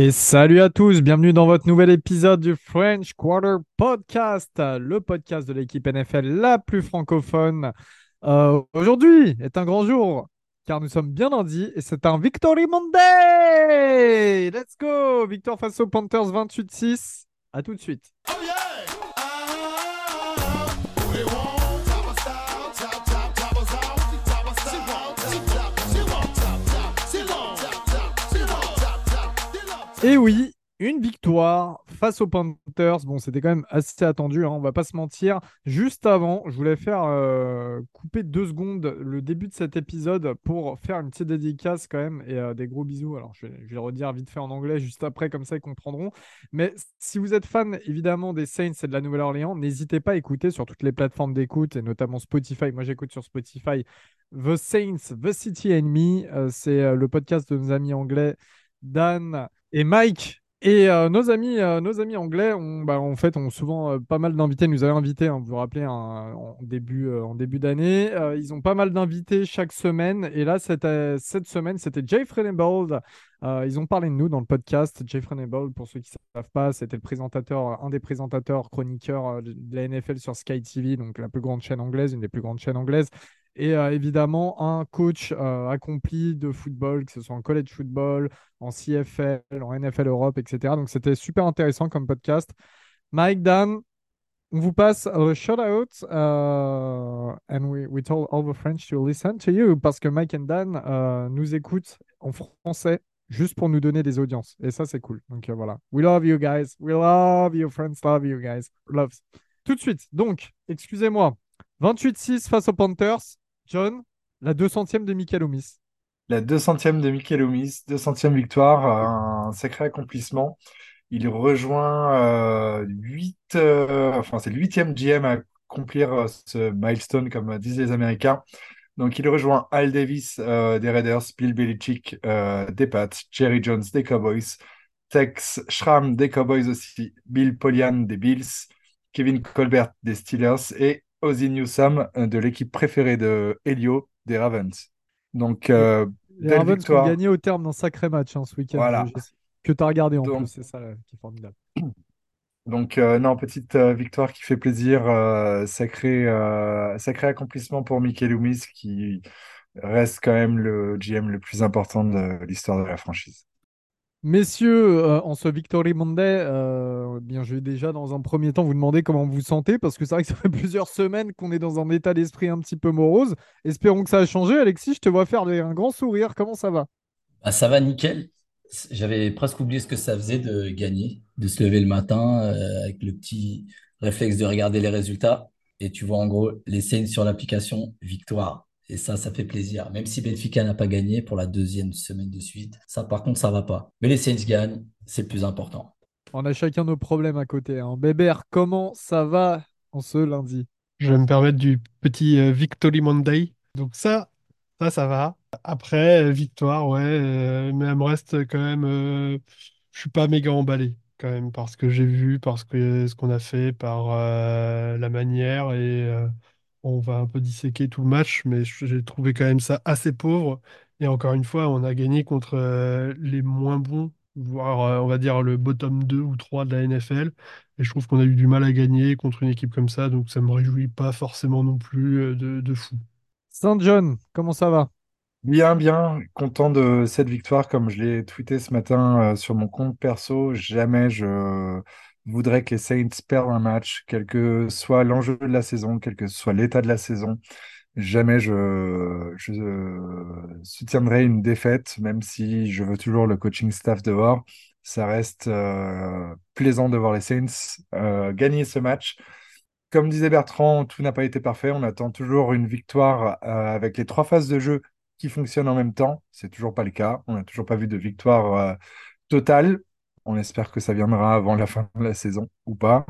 Et salut à tous, bienvenue dans votre nouvel épisode du French Quarter Podcast, le podcast de l'équipe NFL la plus francophone. Euh, Aujourd'hui est un grand jour car nous sommes bien lundi et c'est un Victory Monday. Let's go, victoire face aux Panthers 28-6. À tout de suite. Et oui, une victoire face aux Panthers. Bon, c'était quand même assez attendu, hein, on va pas se mentir. Juste avant, je voulais faire euh, couper deux secondes le début de cet épisode pour faire une petite dédicace quand même et euh, des gros bisous. Alors, je vais, le redire vite fait en anglais juste après, comme ça ils comprendront. Mais si vous êtes fan évidemment des Saints et de la Nouvelle-Orléans, n'hésitez pas à écouter sur toutes les plateformes d'écoute et notamment Spotify. Moi, j'écoute sur Spotify The Saints, The City Me. Euh, c'est le podcast de nos amis anglais Dan et Mike. Et euh, nos, amis, euh, nos amis anglais ont, bah, en fait, ont souvent euh, pas mal d'invités. Nous avaient invités, hein, vous vous rappelez, hein, en début, en début d'année. ils ont pas mal d'invités chaque semaine. Et là, cette, semaine, c'était Jay Frenebold. ils ont parlé de nous dans le podcast. Jay Frenebold, pour ceux qui ne savent pas, c'était le présentateur, un des présentateurs chroniqueurs de la NFL sur Sky TV, donc la plus grande chaîne anglaise, une des plus grandes chaînes anglaises et euh, évidemment un coach euh, accompli de football, que ce soit en college football, en CFL, en NFL Europe, etc. Donc c'était super intéressant comme podcast. Mike, Dan, on vous passe le shout-out uh, and we, we told all the French to listen to you parce que Mike and Dan nous écoutent en français juste pour nous donner des audiences. Et ça, c'est cool. Donc voilà. We love you guys. We love you, friends. Love you guys. Love. Tout de suite. Donc, excusez-moi. 28-6 face aux Panthers. John, la 200e de Michael Omis. La 200e de Michael Omis, 200e victoire, un sacré accomplissement. Il rejoint 8, euh, euh, enfin c'est le 8e GM à accomplir euh, ce milestone, comme disent les Américains. Donc il rejoint Al Davis des Raiders, Bill Belichick des Pats, Jerry Jones des Cowboys, Tex Schramm des Cowboys aussi, Bill Polian des Bills, Kevin Colbert des Steelers et Ozzy Newsome euh, de l'équipe préférée de Helio, des Ravens. Donc, euh, les Ravens ont gagné au terme d'un sacré match hein, ce week-end. Voilà. Que tu as regardé en plus, c'est ça qui est formidable. Donc, euh, non, petite victoire qui fait plaisir. sacré, sacré accomplissement pour Michael Loomis qui reste quand même le GM le plus important de l'histoire de la franchise. Messieurs, euh, en ce Victory Monday, euh, bien, je vais déjà dans un premier temps vous demander comment vous vous sentez, parce que c'est vrai que ça fait plusieurs semaines qu'on est dans un état d'esprit un petit peu morose. Espérons que ça a changé. Alexis, je te vois faire un grand sourire. Comment ça va? Bah, Ça va nickel. J'avais presque oublié ce que ça faisait de gagner, de se lever le matin euh, avec le petit réflexe de regarder les résultats. Et tu vois en gros les scènes sur l'application victoire. Et ça, ça fait plaisir. Même si Benfica n'a pas gagné pour la deuxième semaine de suite, ça par contre, ça va pas. Mais les Saints gagnent, c'est le plus important. On a chacun nos problèmes à côté. Hein. Bébert, comment ça va en ce lundi? Je vais me permettre du petit euh, Victory Monday. Donc ça, ça, ça va. Après, euh, victoire, ouais, euh, mais elle me reste quand même. je suis pas méga emballé quand même parce que j'ai vu, parce que ce qu'on a fait, par la manière et on va un peu disséquer tout le match, mais j'ai trouvé quand même ça assez pauvre. Et encore une fois, on a gagné contre euh, les moins bons, voire euh, on va dire le bottom 2 ou 3 de la NFL. Et je trouve qu'on a eu du mal à gagner contre une équipe comme ça, donc ça me réjouit pas forcément non plus euh, de, de fou. Saint John, comment ça va? Bien, bien, content de cette victoire, comme je l'ai tweeté ce matin sur mon compte perso. Jamais je voudrais que les Saints perdent un match, quel que soit l'enjeu de la saison, quel que soit l'état de la saison. Jamais je, je soutiendrai une défaite, même si je veux toujours le coaching staff dehors. Ça reste euh, plaisant de voir les Saints euh, gagner ce match. Comme disait Bertrand, tout n'a pas été parfait. On attend toujours une victoire euh, avec les trois phases de jeu qui fonctionnent en même temps. C'est toujours pas le cas. On n'a toujours pas vu de victoire totale. On espère que ça viendra avant la fin de la saison ou pas.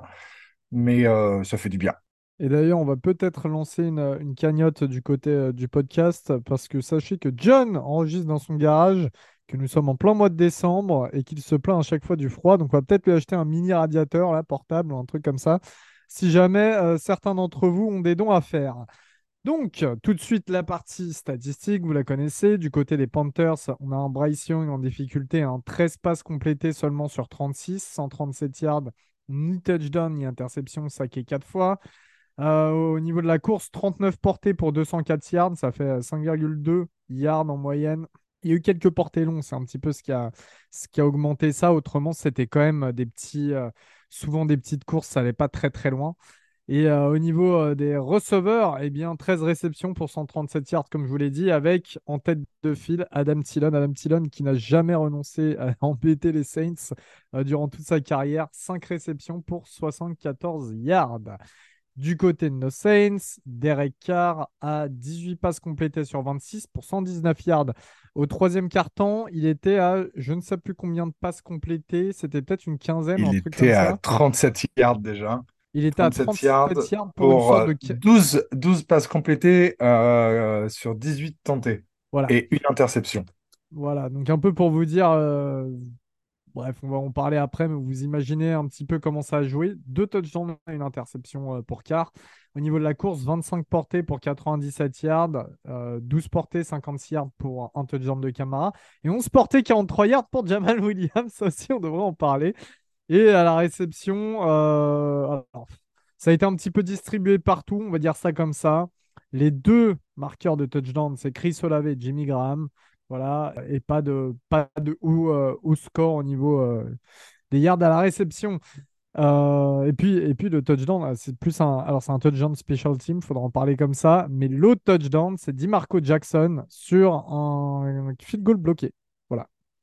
Mais euh, ça fait du bien. Et d'ailleurs, on va peut-être lancer une, cagnotte du côté euh, du podcast parce que sachez que John enregistre dans son garage, que nous sommes en plein mois de décembre et qu'il se plaint à chaque fois du froid. Donc, on va peut-être lui acheter un mini radiateur là, portable ou un truc comme ça, si jamais euh, certains d'entre vous ont des dons à faire. Donc, tout de suite, la partie statistique, vous la connaissez. Du côté des Panthers, on a un Bryce Young en difficulté, un 13 passes complétées seulement sur 36, 137 yards, ni touchdown, ni interception, saqué 4 fois. Euh, au niveau de la course, 39 portées pour 204 yards, ça fait 5,2 yards en moyenne. Il y a eu quelques portées longues, c'est un petit peu ce qui a, ce qui a augmenté ça. Autrement, c'était quand même des petits, euh, souvent des petites courses, ça n'allait pas très très loin. Et euh, au niveau euh, des receveurs, eh bien, 13 réceptions pour 137 yards, comme je vous l'ai dit, avec en tête de file Adam Tillon. Adam Tillon qui n'a jamais renoncé à embêter les Saints durant toute sa carrière. 5 réceptions pour 74 yards. Du côté de nos Saints, Derek Carr a 18 passes complétées sur 26 pour 119 yards. Au troisième quart-temps, il était à je ne sais plus combien de passes complétées. C'était peut-être une quinzaine. Il était à 37 yards déjà. Il était à 37 yards, pour, 12, euh, passes complétées euh, sur 18 tentées. Voilà. Et une interception. Voilà, donc un peu pour vous dire, euh, Bref, on va en parler après, mais vous imaginez un petit peu comment ça a joué. Deux touchdowns et une interception pour Carr. Au niveau de la course, 25 portées pour 97 yards, 12 euh, portées, 56 yards pour un touchdown de Camara, et 11 portées, 43 yards pour Jamal Williams. Ça aussi, on devrait en parler. Et à la réception, euh, ça a été un petit peu distribué partout, on va dire ça comme ça. Les deux marqueurs de touchdown, c'est Chris Olave et Jimmy Graham. Voilà, et pas de, pas euh, score au niveau euh, des yards à la réception. Et, puis, et puis le touchdown, c'est plus un. Alors, c'est un touchdown special team, il faudra en parler comme ça. Mais l'autre touchdown, c'est DiMarco Jackson sur un, field goal bloqué.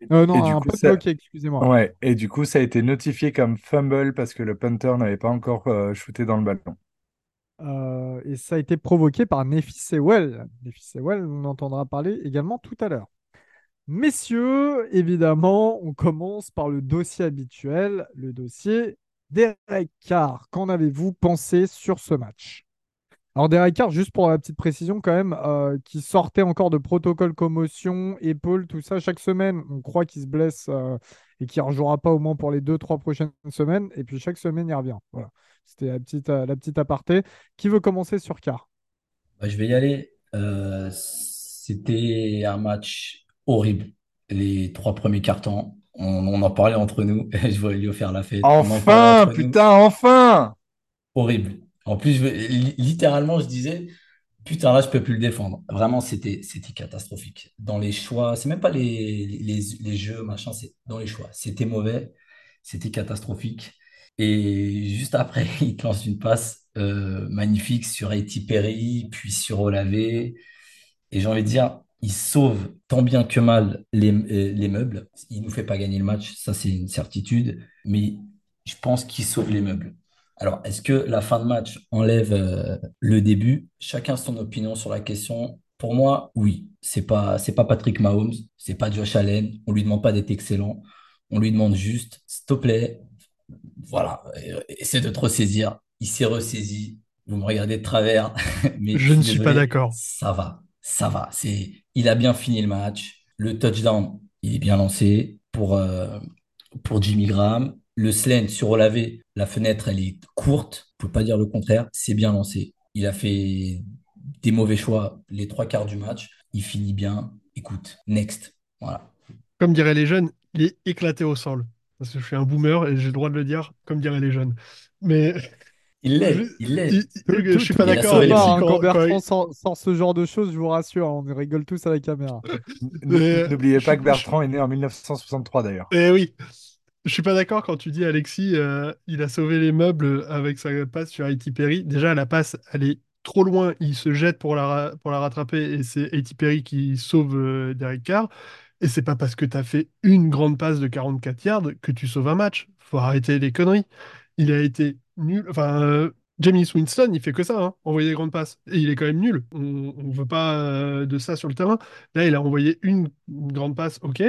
Voilà. non, un peu bloqué, excusez-moi. Ouais, et du coup, ça a été notifié comme fumble parce que le punter n'avait pas encore shooté dans le ballon. et ça a été provoqué par Nefi Sewell. Nefi Sewell, on entendra parler également tout à l'heure. Messieurs, évidemment, on commence par le dossier habituel, le dossier Derek Carr. Qu'en avez-vous pensé sur ce match? Alors Derek Carr, juste pour la petite précision quand même, euh, qui sortait encore de protocole commotion, épaule, tout ça chaque semaine. On croit qu'il se blesse euh, et qu'il ne rejouera pas au moins pour les deux, trois prochaines semaines. Et puis chaque semaine, il revient. Voilà. C'était la petite, euh, la petite aparté. Qui veut commencer sur Carr bah, Je vais y aller. C'était un match horrible. Les trois premiers cartons, on, en parlait entre nous. je voulais lui faire la fête. Enfin, putain, enfin! Horrible. En plus, littéralement, je disais, putain, là, je peux plus le défendre. Vraiment, c'était, catastrophique. Dans les choix, c'est même pas les, les, jeux, machin, c'est dans les choix. C'était mauvais, c'était catastrophique. Et juste après, il lance une passe euh, magnifique sur A.T. Perry, puis sur Olavé. Et j'ai envie de dire, il sauve tant bien que mal les, euh, les meubles. Il ne nous fait pas gagner le match, ça c'est une certitude, mais je pense qu'il sauve les meubles. Alors, est-ce que la fin de match enlève euh, le début? Chacun son opinion sur la question. Pour moi, oui. C'est pas c'est pas Patrick Mahomes, c'est pas Josh Allen. On lui demande pas d'être excellent. On lui demande juste, s'il te plaît, voilà, euh, essaie de te ressaisir. Il s'est ressaisi. Vous me regardez de travers, mais je ne suis pas d'accord. Ça va, ça va. C'est il a bien fini le match. Le touchdown, il est bien lancé pour, euh, pour Jimmy Graham. Le slant sur Olavé, la fenêtre, elle est courte. On peut pas dire le contraire. C'est bien lancé. Il a fait des mauvais choix les trois quarts du match. Il finit bien. Écoute, next. Voilà. Comme diraient les jeunes, il est éclaté au sol. Parce que je suis un boomer et j'ai le droit de le dire, comme diraient les jeunes. Mais il l'est, il l'est. Je suis pas d'accord avec Quand Bertrand sort, ce genre de choses, je vous rassure, on rigole tous à la caméra. N'oubliez pas que Bertrand est né en 1963 d'ailleurs. Eh oui. Je suis pas d'accord quand tu dis Alexis, euh, il a sauvé les meubles avec sa passe sur Haiti Perry. Déjà, la passe, elle est trop loin, il se jette pour la, pour la rattraper et c'est Haiti Perry qui sauve euh, Derek Carr. Et c'est pas parce que tu as fait une grande passe de 44 yards que tu sauves un match. Faut arrêter les conneries. Il a été nul. Enfin, euh, Jamie Winston, il fait que ça, hein, envoyer des grandes passes. Et il est quand même nul. On ne veut pas euh, de ça sur le terrain. Là, il a envoyé une, grande passe, ok.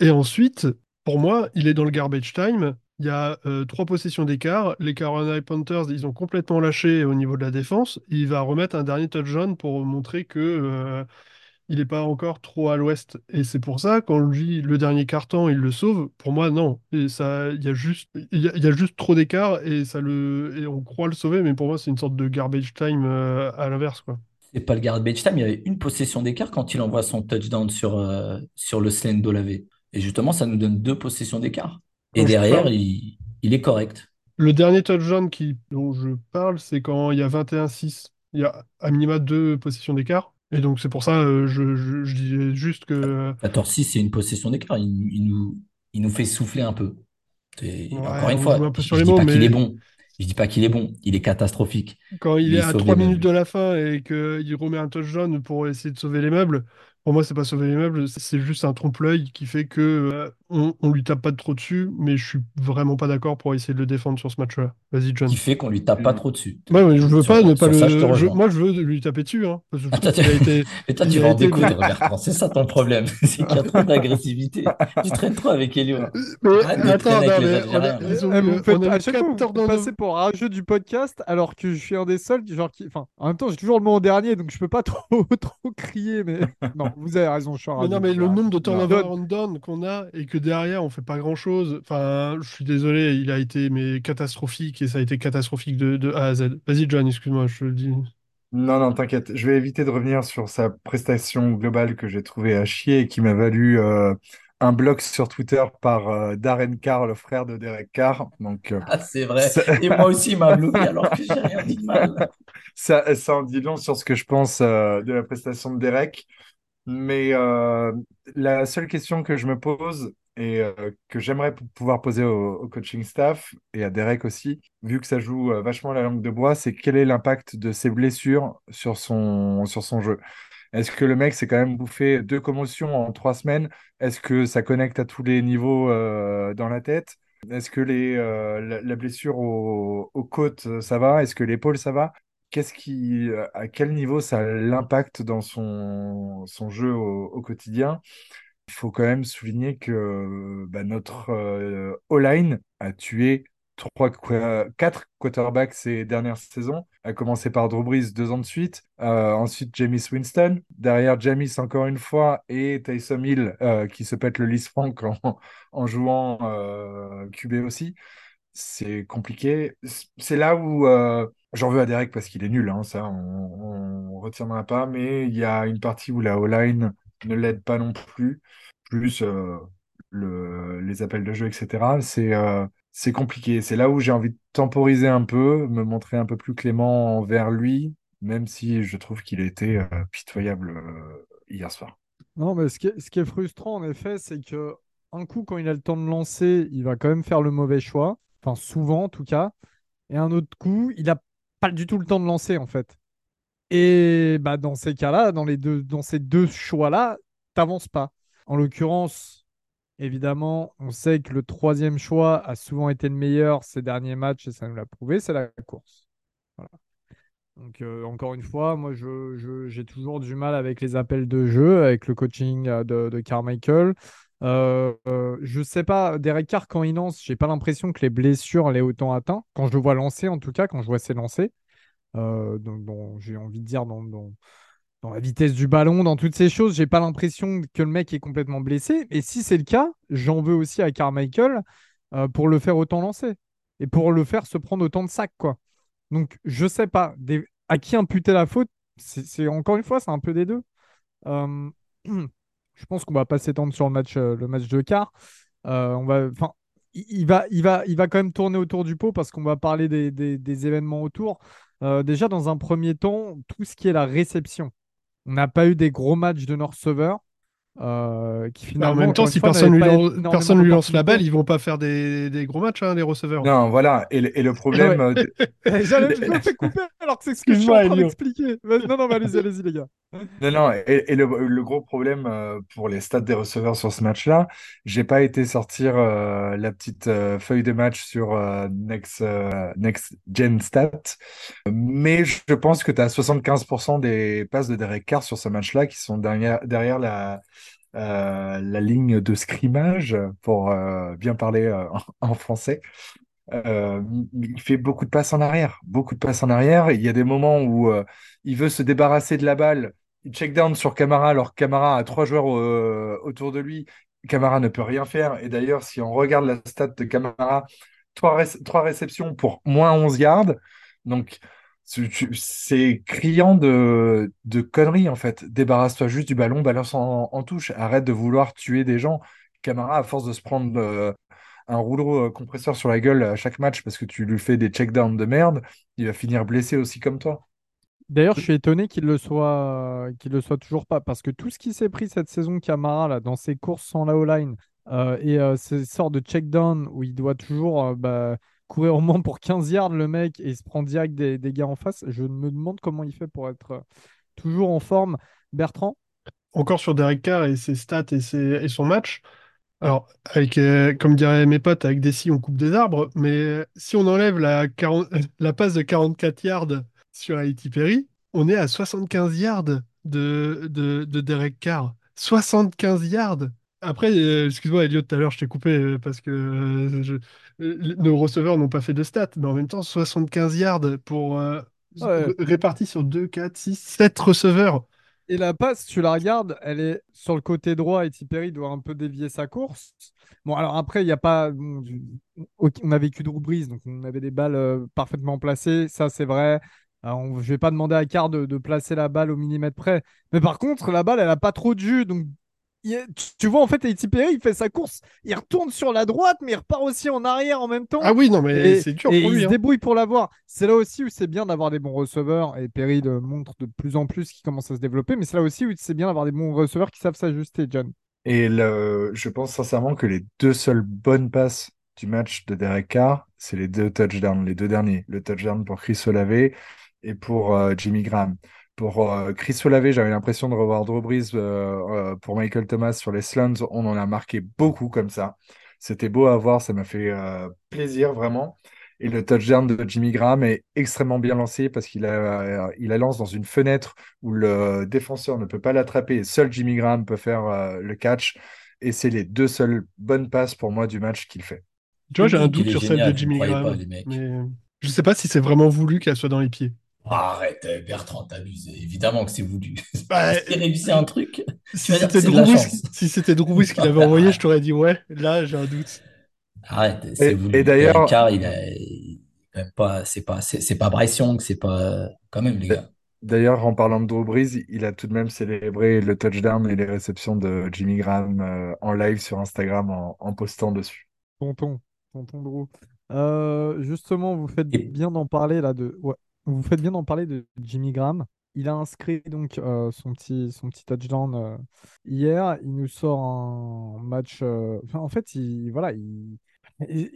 Et ensuite, pour moi, il est dans le garbage time. Il y a euh, trois possessions d'écart. Les Carolina Panthers, ils ont complètement lâché au niveau de la défense. Il va remettre un dernier touchdown pour montrer que il n'est pas encore trop à l'ouest. Et c'est pour ça, quand lui, le dernier carton, il le sauve, pour moi, non. Ça, il y a juste, il y, juste trop d'écart et ça le, et on croit le sauver, mais pour moi, c'est une sorte de garbage time euh, à l'inverse, quoi. C'est pas le garbage time, il y avait une possession d'écart quand il envoie son touchdown sur, euh, sur le slant d'Olavé. Et justement, ça nous donne deux possessions d'écart. Et Donc, derrière, il, il est correct. Le dernier touchdown qui, dont je parle, c'est quand il y a 21-6. Il y a à minima deux possessions d'écart. Et donc c'est pour ça, euh, je, je, je disais juste que... 14-6, c'est une possession d'écart. Il, il nous, il nous fait souffler un peu. Ouais, encore une fois, un je, les dis mots, pas qu'il est bon. Je dis pas qu'il est bon. Il est catastrophique. Quand il est à sauve 3 les minutes de la fin et qu'il remet un touchdown pour essayer de sauver les meubles, pour moi, c'est pas sauver les c'est juste un trompe-l'œil qui fait que euh, on, on lui tape pas trop dessus, mais je suis vraiment pas d'accord pour essayer de le défendre sur ce match-là. Vas-y, John. Qui fait qu'on lui tape pas Mm. trop dessus. Ouais, mais je veux Sur- pas ne pas sur ça, je te le. je- rejoins. moi, je veux lui taper dessus, hein, parce que Ah, trouve toi, a tu- été. Toi, vas en été découdre. Bertrand. C'est ça ton problème. C'est qu'il y a trop d'agressivité. Tu traînes trop avec Elio. Mais Arrête attends, non, mais on a- ont Eh, euh, on a à chaque fois, vous 4 me passez pour rageux du podcast alors que je suis un des seuls, genre qui, enfin, en même temps, j'ai toujours le mot en dernier, donc je peux pas trop, trop crier, mais non, vous avez raison, je suis un Mais rageux. non, mais le nombre de turnover Donne. on down qu'on a et que derrière on fait pas grand chose. Enfin, je suis désolé, il a été mais catastrophique et ça a été catastrophique de, de A à Z. Vas-y, John, excuse-moi, je te le dis. Non, non, t'inquiète. Je vais éviter de revenir sur sa prestation globale que j'ai trouvé à chier et qui m'a valu euh, un bloc sur Twitter par euh, Darren Carr, le frère de Derek Carr. Donc, euh, Ah, c'est vrai. ça, Et moi aussi, il m'a bloqué alors que j'ai rien dit de mal. ça, ça en dit long sur ce que je pense euh, de la prestation de Derek. Mais euh, la seule question que je me pose et euh, que j'aimerais pou- pouvoir poser au, coaching staff et à Derek aussi, vu que ça joue euh, vachement la langue de bois, c'est quel est l'impact de ses blessures sur son, sur son jeu? Est-ce que le mec s'est quand même bouffé deux commotions en trois semaines? Est-ce que ça connecte à tous les niveaux euh, dans la tête? Est-ce que les, la, blessure au- aux côtes, ça va? Est-ce que l'épaule, ça va? Qu'est-ce qui, à quel niveau ça l'impacte dans son, son jeu au quotidien? Il faut quand même souligner que bah, notre euh, O-line a tué trois, qua- quatre quarterbacks ces dernières saisons, à commencer par Drew Brees deux ans de suite, euh, ensuite Jameis Winston, derrière Jameis encore une fois, et Taysom Hill euh, qui se pète le Frank en, jouant euh, QB aussi. C'est compliqué. C'est là où euh, j'en veux à Derek parce qu'il est nul, hein, ça on, on retiendra pas, mais il y a une partie où la O-line ne l'aide pas non plus plus euh, le, les appels de jeu, etc. C'est euh, c'est compliqué. C'est là où j'ai envie de temporiser un peu, me montrer un peu plus clément envers lui, même si je trouve qu'il a été euh, pitoyable euh, hier soir. Non, mais ce qui est, ce qui est frustrant, en effet, c'est que un coup, quand il a le temps de lancer, il va quand même faire le mauvais choix. Enfin, souvent, en tout cas. Et un autre coup, il n'a pas du tout le temps de lancer, en fait. Et bah, dans ces cas-là, dans, ces deux choix-là, t'avances pas. En l'occurrence, évidemment, on sait que le troisième choix a souvent été le meilleur ces derniers matchs, et ça nous l'a prouvé, c'est la course. Voilà. Donc, euh, encore une fois, moi, je, je- j'ai toujours du mal avec les appels de jeu, avec le coaching euh, de, de Carmichael. Euh, euh, je sais pas, Derek Carr, quand il lance, j'ai pas l'impression que les blessures l'aient autant atteint. Quand je le vois lancer, en tout cas, quand je vois ses lancers, euh, j'ai envie de dire dans, dans, la vitesse du ballon, dans toutes ces choses, j'ai pas l'impression que le mec est complètement blessé. Et si c'est le cas, j'en veux aussi à Carmichael euh, pour le faire autant lancer et pour le faire se prendre autant de sacs, quoi. Donc, je sais pas à qui imputer la faute. C'est encore une fois, c'est un peu des deux. Euh, je pense qu'on va pas s'étendre sur le match, euh, le match de quart. On va, enfin, il, va, il va, il quand même tourner autour du pot parce qu'on va parler des événements autour. Euh, déjà, dans un premier temps, tout ce qui est la réception. On n'a pas eu des gros matchs de nos receveurs euh, qui finalement. en même temps, si fois, personne lui, personne lui lance la balle, ils vont pas faire des, des gros matchs, hein, les receveurs. Non, voilà. Et, le- et le problème, euh, de- Eh, J'allais, je me fais couper alors que c'est ce que je suis en train d'expliquer. Non, non, mais allez-y, allez-y, les gars. Non, non, et, et le, le gros problème euh, pour les stats des receveurs sur ce match-là, j'ai pas été sortir euh, la petite euh, feuille de match sur euh, Next, euh, Next Gen Stat, mais je pense que tu as 75% des passes de Derek Carr sur ce match-là qui sont derrière, derrière la, euh, la ligne de scrimmage, pour euh, bien parler euh, en, français. Il fait beaucoup de passes en arrière, beaucoup de passes en arrière. Il y a des moments où il veut se débarrasser de la balle, il check down sur Camara alors que Camara a trois joueurs autour de lui. Camara ne peut rien faire. Et d'ailleurs, si on regarde la stat de Camara, trois, trois réceptions pour moins 11 yards. Donc, C'est criant de, conneries, en fait. Débarrasse-toi juste du ballon, balance en, touche. Arrête de vouloir tuer des gens. Camara, à force de se prendre euh, un rouleau euh, compresseur sur la gueule à chaque match parce que tu lui fais des checkdowns de merde, il va finir blessé aussi comme toi. D'ailleurs, je suis étonné qu'il le soit, qu'il le soit toujours pas, parce que tout ce qui s'est pris cette saison Camara là, dans ses courses sans la O-line euh, et euh, ces sortes de check-down où il doit toujours bah, courir au moins pour 15 yards le mec et il se prend direct des, des gars en face, je me demande comment il fait pour être toujours en forme. Bertrand? Encore sur Derek Carr et ses stats et, son match. Alors, avec, euh, comme diraient mes potes, avec des scies, on coupe des arbres, mais si on enlève la, 40 la passe de 44 yards sur Haiti Perry, on est à 75 yards de Derek Carr. 75 yards! Après, euh, excuse-moi, Elliot, tout à l'heure, je t'ai coupé euh, parce que euh, je- nos receveurs n'ont pas fait de stats, mais en même temps, 75 yards pour, euh, Ouais. répartis sur 2, 4, 6, 7 receveurs. Et la passe, tu la regardes, elle est sur le côté droit et Perry doit un peu dévier sa course. Bon, alors après, il n'y a pas. bon, du- ok, on a vécu Drew Brees, donc on avait des balles euh, parfaitement placées, ça c'est vrai. Alors, on- je vais pas demander à Carr de, de placer la balle au millimètre près. Mais par contre, la balle, elle a pas trop de jus. Donc, il tu, tu vois, en fait, Perry, il fait sa course, il retourne sur la droite, mais il repart aussi en arrière en même temps. Ah oui, non, mais Et, c'est dur et pour il lui. se hein. débrouille pour l'avoir. C'est là aussi où c'est bien d'avoir des bons receveurs. Et Perry le montre de plus en plus qu'il commence à se développer. Mais c'est là aussi où c'est bien d'avoir des bons receveurs qui savent s'ajuster, John. Et le, je pense sincèrement que les deux seules bonnes passes du match de Derek Carr, c'est les deux touchdowns, les deux derniers. Le touchdown pour Chris Olave et pour euh, Jimmy Graham. Pour euh, Chris Olave, j'avais l'impression de revoir Drew Brees euh, euh, pour Michael Thomas sur les slants. On en a marqué beaucoup comme ça. C'était beau à voir, ça m'a fait euh, plaisir vraiment. Et le touchdown de Jimmy Graham est extrêmement bien lancé parce qu'il a, il la lance dans une fenêtre où le défenseur ne peut pas l'attraper et seul Jimmy Graham peut faire euh, le catch. Et c'est les deux seules bonnes passes pour moi du match qu'il fait. Tu vois, j'ai un doute sur celle de Jimmy Graham. pas. Mais je sais pas si c'est vraiment voulu qu'elle soit dans les pieds. Arrête, euh, Bertrand, t'abuses. Évidemment que c'est voulu. Bah, Si réussi un truc, Si c'était Drew si c'était Drew Brees qui l'avait envoyé, je t'aurais dit ouais. Là, j'ai un doute. arrête, c'est voulu. et d'ailleurs, Carr, il a, il- quand même pas, c'est pas, c'est c'est pas Bryce Young, c'est pas, quand même, les gars. d'ailleurs, en parlant de Drew Brees, il a tout de même célébré le touchdown et les réceptions de Jimmy Graham euh, en live sur Instagram en, en postant dessus. Tonton, tonton Drew. Euh, justement, vous faites Et- bien d'en parler là de. Ouais. Vous faites bien d'en parler de Jimmy Graham. Il a inscrit donc euh, son petit, son petit touchdown euh, hier. Il nous sort un match. euh, en fait, il, voilà, il, il-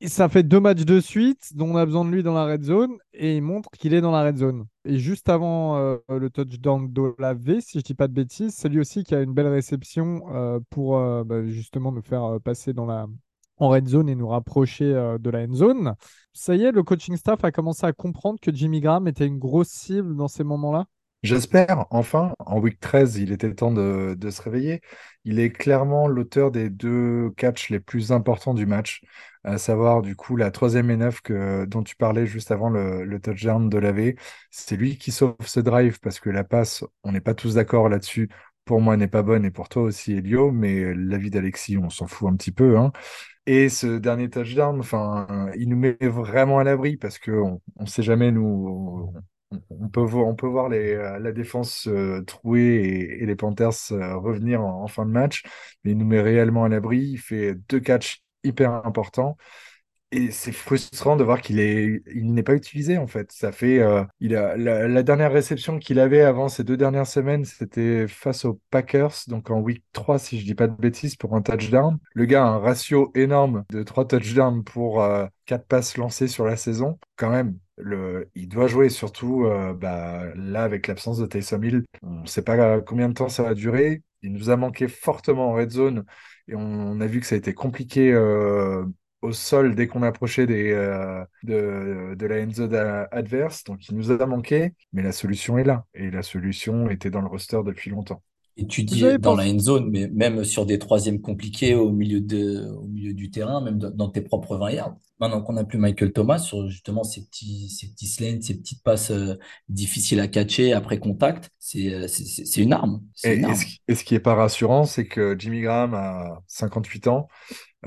il- ça fait deux matchs de suite dont on a besoin de lui dans la red zone et il montre qu'il est dans la red zone. Et juste avant le touchdown d'Olave, si je dis pas de bêtises, c'est lui aussi qui a une belle réception pour bah, justement nous faire passer dans la en red zone et nous rapprocher euh, de la end zone. Ça y est, le coaching staff a commencé à comprendre que Jimmy Graham était une grosse cible dans ces moments-là? J'espère, enfin, en week 13, il était temps de, se réveiller. Il est clairement l'auteur des deux catchs les plus importants du match, à savoir du coup la troisième et neuf que, dont tu parlais juste avant le, touchdown de laver. C'est lui qui sauve ce drive parce que la passe, on n'est pas tous d'accord là-dessus. Pour moi, n'est pas bonne et pour toi aussi, Elio, mais l'avis d'Alexis, on s'en fout un petit peu. Hein. Et ce dernier touchdown, enfin, il nous met vraiment à l'abri parce que on, on sait jamais nous. On, peut voir, euh, la défense euh, trouée et, et les Panthers euh, revenir en, en fin de match, mais il nous met réellement à l'abri. Il fait deux catchs hyper importants. Et c'est frustrant de voir qu'il est, il n'est pas utilisé en fait. Ça fait, euh, il a la, dernière réception qu'il avait avant ces deux dernières semaines, c'était face aux Packers, donc en week 3 si je dis pas de bêtises pour un touchdown. Le gars a un ratio énorme de trois touchdowns pour euh, passes lancées sur la saison. Quand même, le, il doit jouer surtout euh, bah, là avec l'absence de Taysom Hill. On ne sait pas combien de temps ça va durer. Il nous a manqué fortement en red zone et on, on a vu que ça a été compliqué. Euh, au sol dès qu'on approchait des, euh, de, de la end zone a- adverse. Donc il nous a manqué, mais la solution est là. Et la solution était dans le roster depuis longtemps. étudier dans la end zone, mais même sur des troisièmes compliqués au milieu, de, au milieu du terrain, même dans tes propres 20 yards. Maintenant qu'on n'a plus Michael Thomas sur justement ces petits, ces petits slants, ces petites passes euh, difficiles à catcher après contact, c'est euh, une arme. Et, une arme. Et, ce, qui n'est pas rassurant, c'est que Jimmy Graham a 58 ans.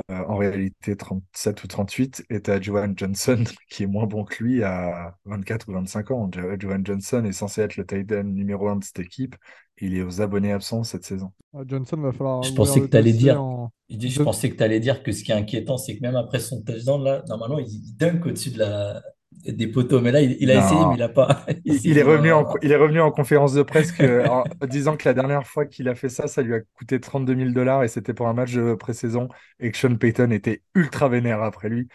Euh, en réalité 37 ou 38, et à Johan Johnson qui est moins bon que lui à 24 ou 25 ans. Johan Johnson est censé être le tight end numéro 1 de cette équipe. Il est aux abonnés absents cette saison. Johnson va falloir. Je pensais que tu allais dire. Il dit, je pensais que tu allais dire que ce qui est inquiétant, c'est que même après son touchdown, là, normalement, il dunk au-dessus de la, des poteaux. Mais là, il, a essayé, mais il n'a pas. Il, est revenu en, il est revenu en conférence de presse en disant que la dernière fois qu'il a fait ça, ça lui a coûté 32 000 dollars et c'était pour un match de pré-saison et que Sean Payton était ultra vénère après lui.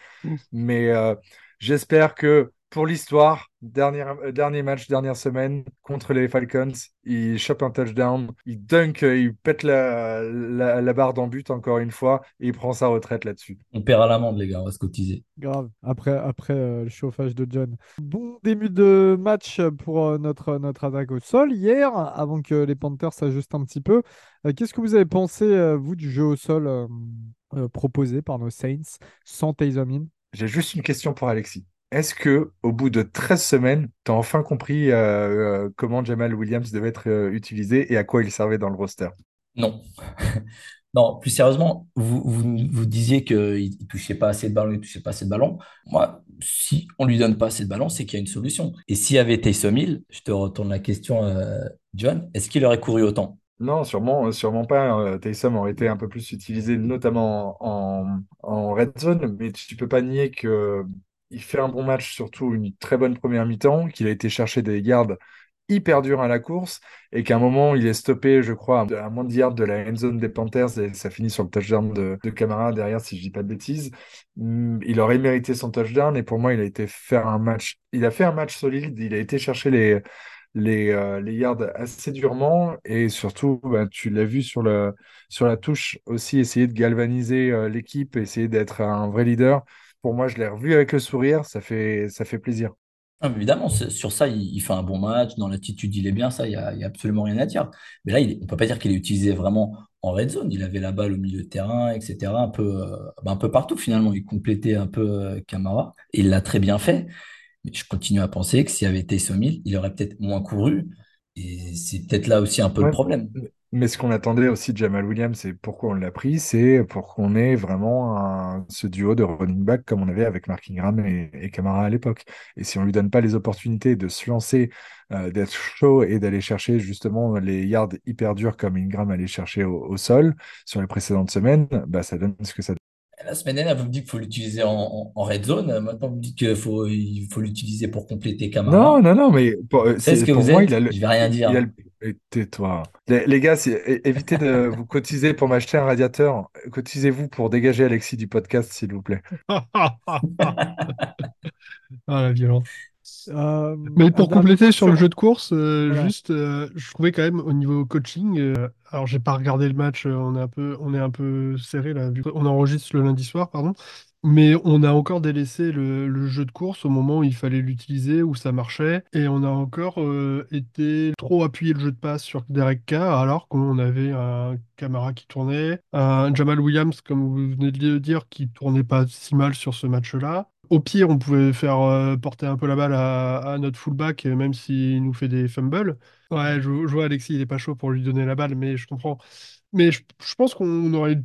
Mais euh, j'espère que pour l'histoire, dernier, euh, dernier match, dernière semaine contre les Falcons, il chope un touchdown, il dunk, euh, il pète la, la, barre d'en but encore une fois et il prend sa retraite là-dessus. On perd à l'amende, les gars, on va se cotiser. Grave, après, après euh, le chauffage de John. Bon début de match pour notre, notre attaque au sol hier, avant que les Panthers s'ajustent un petit peu. Qu'est-ce que vous avez pensé, vous, du jeu au sol proposé par nos Saints sans Taysom J'ai juste une question pour Alexis. Est-ce que au bout de 13 semaines, tu as enfin compris euh, euh, comment Jamal Williams devait être euh, utilisé et à quoi il servait dans le roster? Non. non, plus sérieusement, vous, vous, disiez qu'il ne touchait pas assez de ballons, il touchait pas assez de ballons. Moi, si on lui donne pas assez de ballons, c'est qu'il y a une solution. Et s'il y avait Taysom Hill, je te retourne la question, John, est-ce qu'il aurait couru autant? Non, sûrement, sûrement pas. Taysom aurait été un peu plus utilisé, notamment en, en red zone, mais tu peux pas nier que il fait un bon match, surtout une très bonne première mi-temps, qu'il a été chercher des gardes hyper durs à la course et qu'à un moment il est stoppé, je crois, à moins de yards de la end zone des Panthers et ça finit sur le touchdown de, de Camara derrière, si je dis pas de bêtises. Hmm, il aurait mérité son touchdown et pour moi, il a été faire un match. Il a fait un match solide. Il a été chercher les les, euh, yards assez durement et surtout, bah, tu l'as vu sur sur la touche aussi, essayer de galvaniser euh, l'équipe, essayer d'être un vrai leader pour moi, je l'ai revu avec le sourire, ça fait, ça fait plaisir. Ah, évidemment, sur ça, il, fait un bon match. Dans l'attitude, il est bien. Ça, il n'y a, a, absolument rien à dire. Mais là, on ne peut pas dire qu'il est utilisé vraiment en red zone. Il avait la balle au milieu de terrain, etc. Un peu, euh, bah, un peu partout, finalement. Il complétait un peu euh, Camara. il l'a très bien fait. Mais je continue à penser que s'il y avait été 1000, il aurait peut-être moins couru. Et c'est peut-être là aussi un peu le problème. Mais ce qu'on attendait aussi de Jamal Williams, c'est pourquoi on l'a pris, c'est pour qu'on ait vraiment ce duo de running back comme on avait avec Mark Ingram et, Camara à l'époque. Et si on lui donne pas les opportunités de se lancer, euh, d'être chaud et d'aller chercher justement les yards hyper durs comme Ingram allait chercher au, sol sur les précédentes semaines, bah ça donne ce que ça donne. La semaine dernière, vous me dites qu'il faut l'utiliser en, red zone. Maintenant, vous me dites qu'il faut, il faut l'utiliser pour compléter Camara. Non, non, non, mais pour, euh, c'est ce que vous moi, êtes. Il a le, Je vais rien dire. Tais-toi. Les, gars, évitez de vous cotiser pour m'acheter un radiateur. Cotisez-vous pour dégager Alexis du podcast, s'il vous plaît. ah, la violence. Euh, mais pour compléter sur le jeu de course, euh, juste, euh, je trouvais quand même au niveau coaching, alors j'ai pas regardé le match, on est un peu, on est un peu serré là, vu qu'on enregistre le lundi soir, pardon, mais on a encore délaissé le, jeu de course au moment où il fallait l'utiliser, où ça marchait, et on a encore été trop appuyé le jeu de passe sur Derek Carr, alors qu'on avait un Camara qui tournait, un Jamal Williams, comme vous venez de le dire, qui tournait pas si mal sur ce match-là. Au pire, on pouvait faire euh, porter un peu la balle à, notre fullback, euh, même s'il nous fait des fumbles. Ouais, je, vois Alexis, il est pas chaud pour lui donner la balle, mais je comprends. Mais je, pense qu'on aurait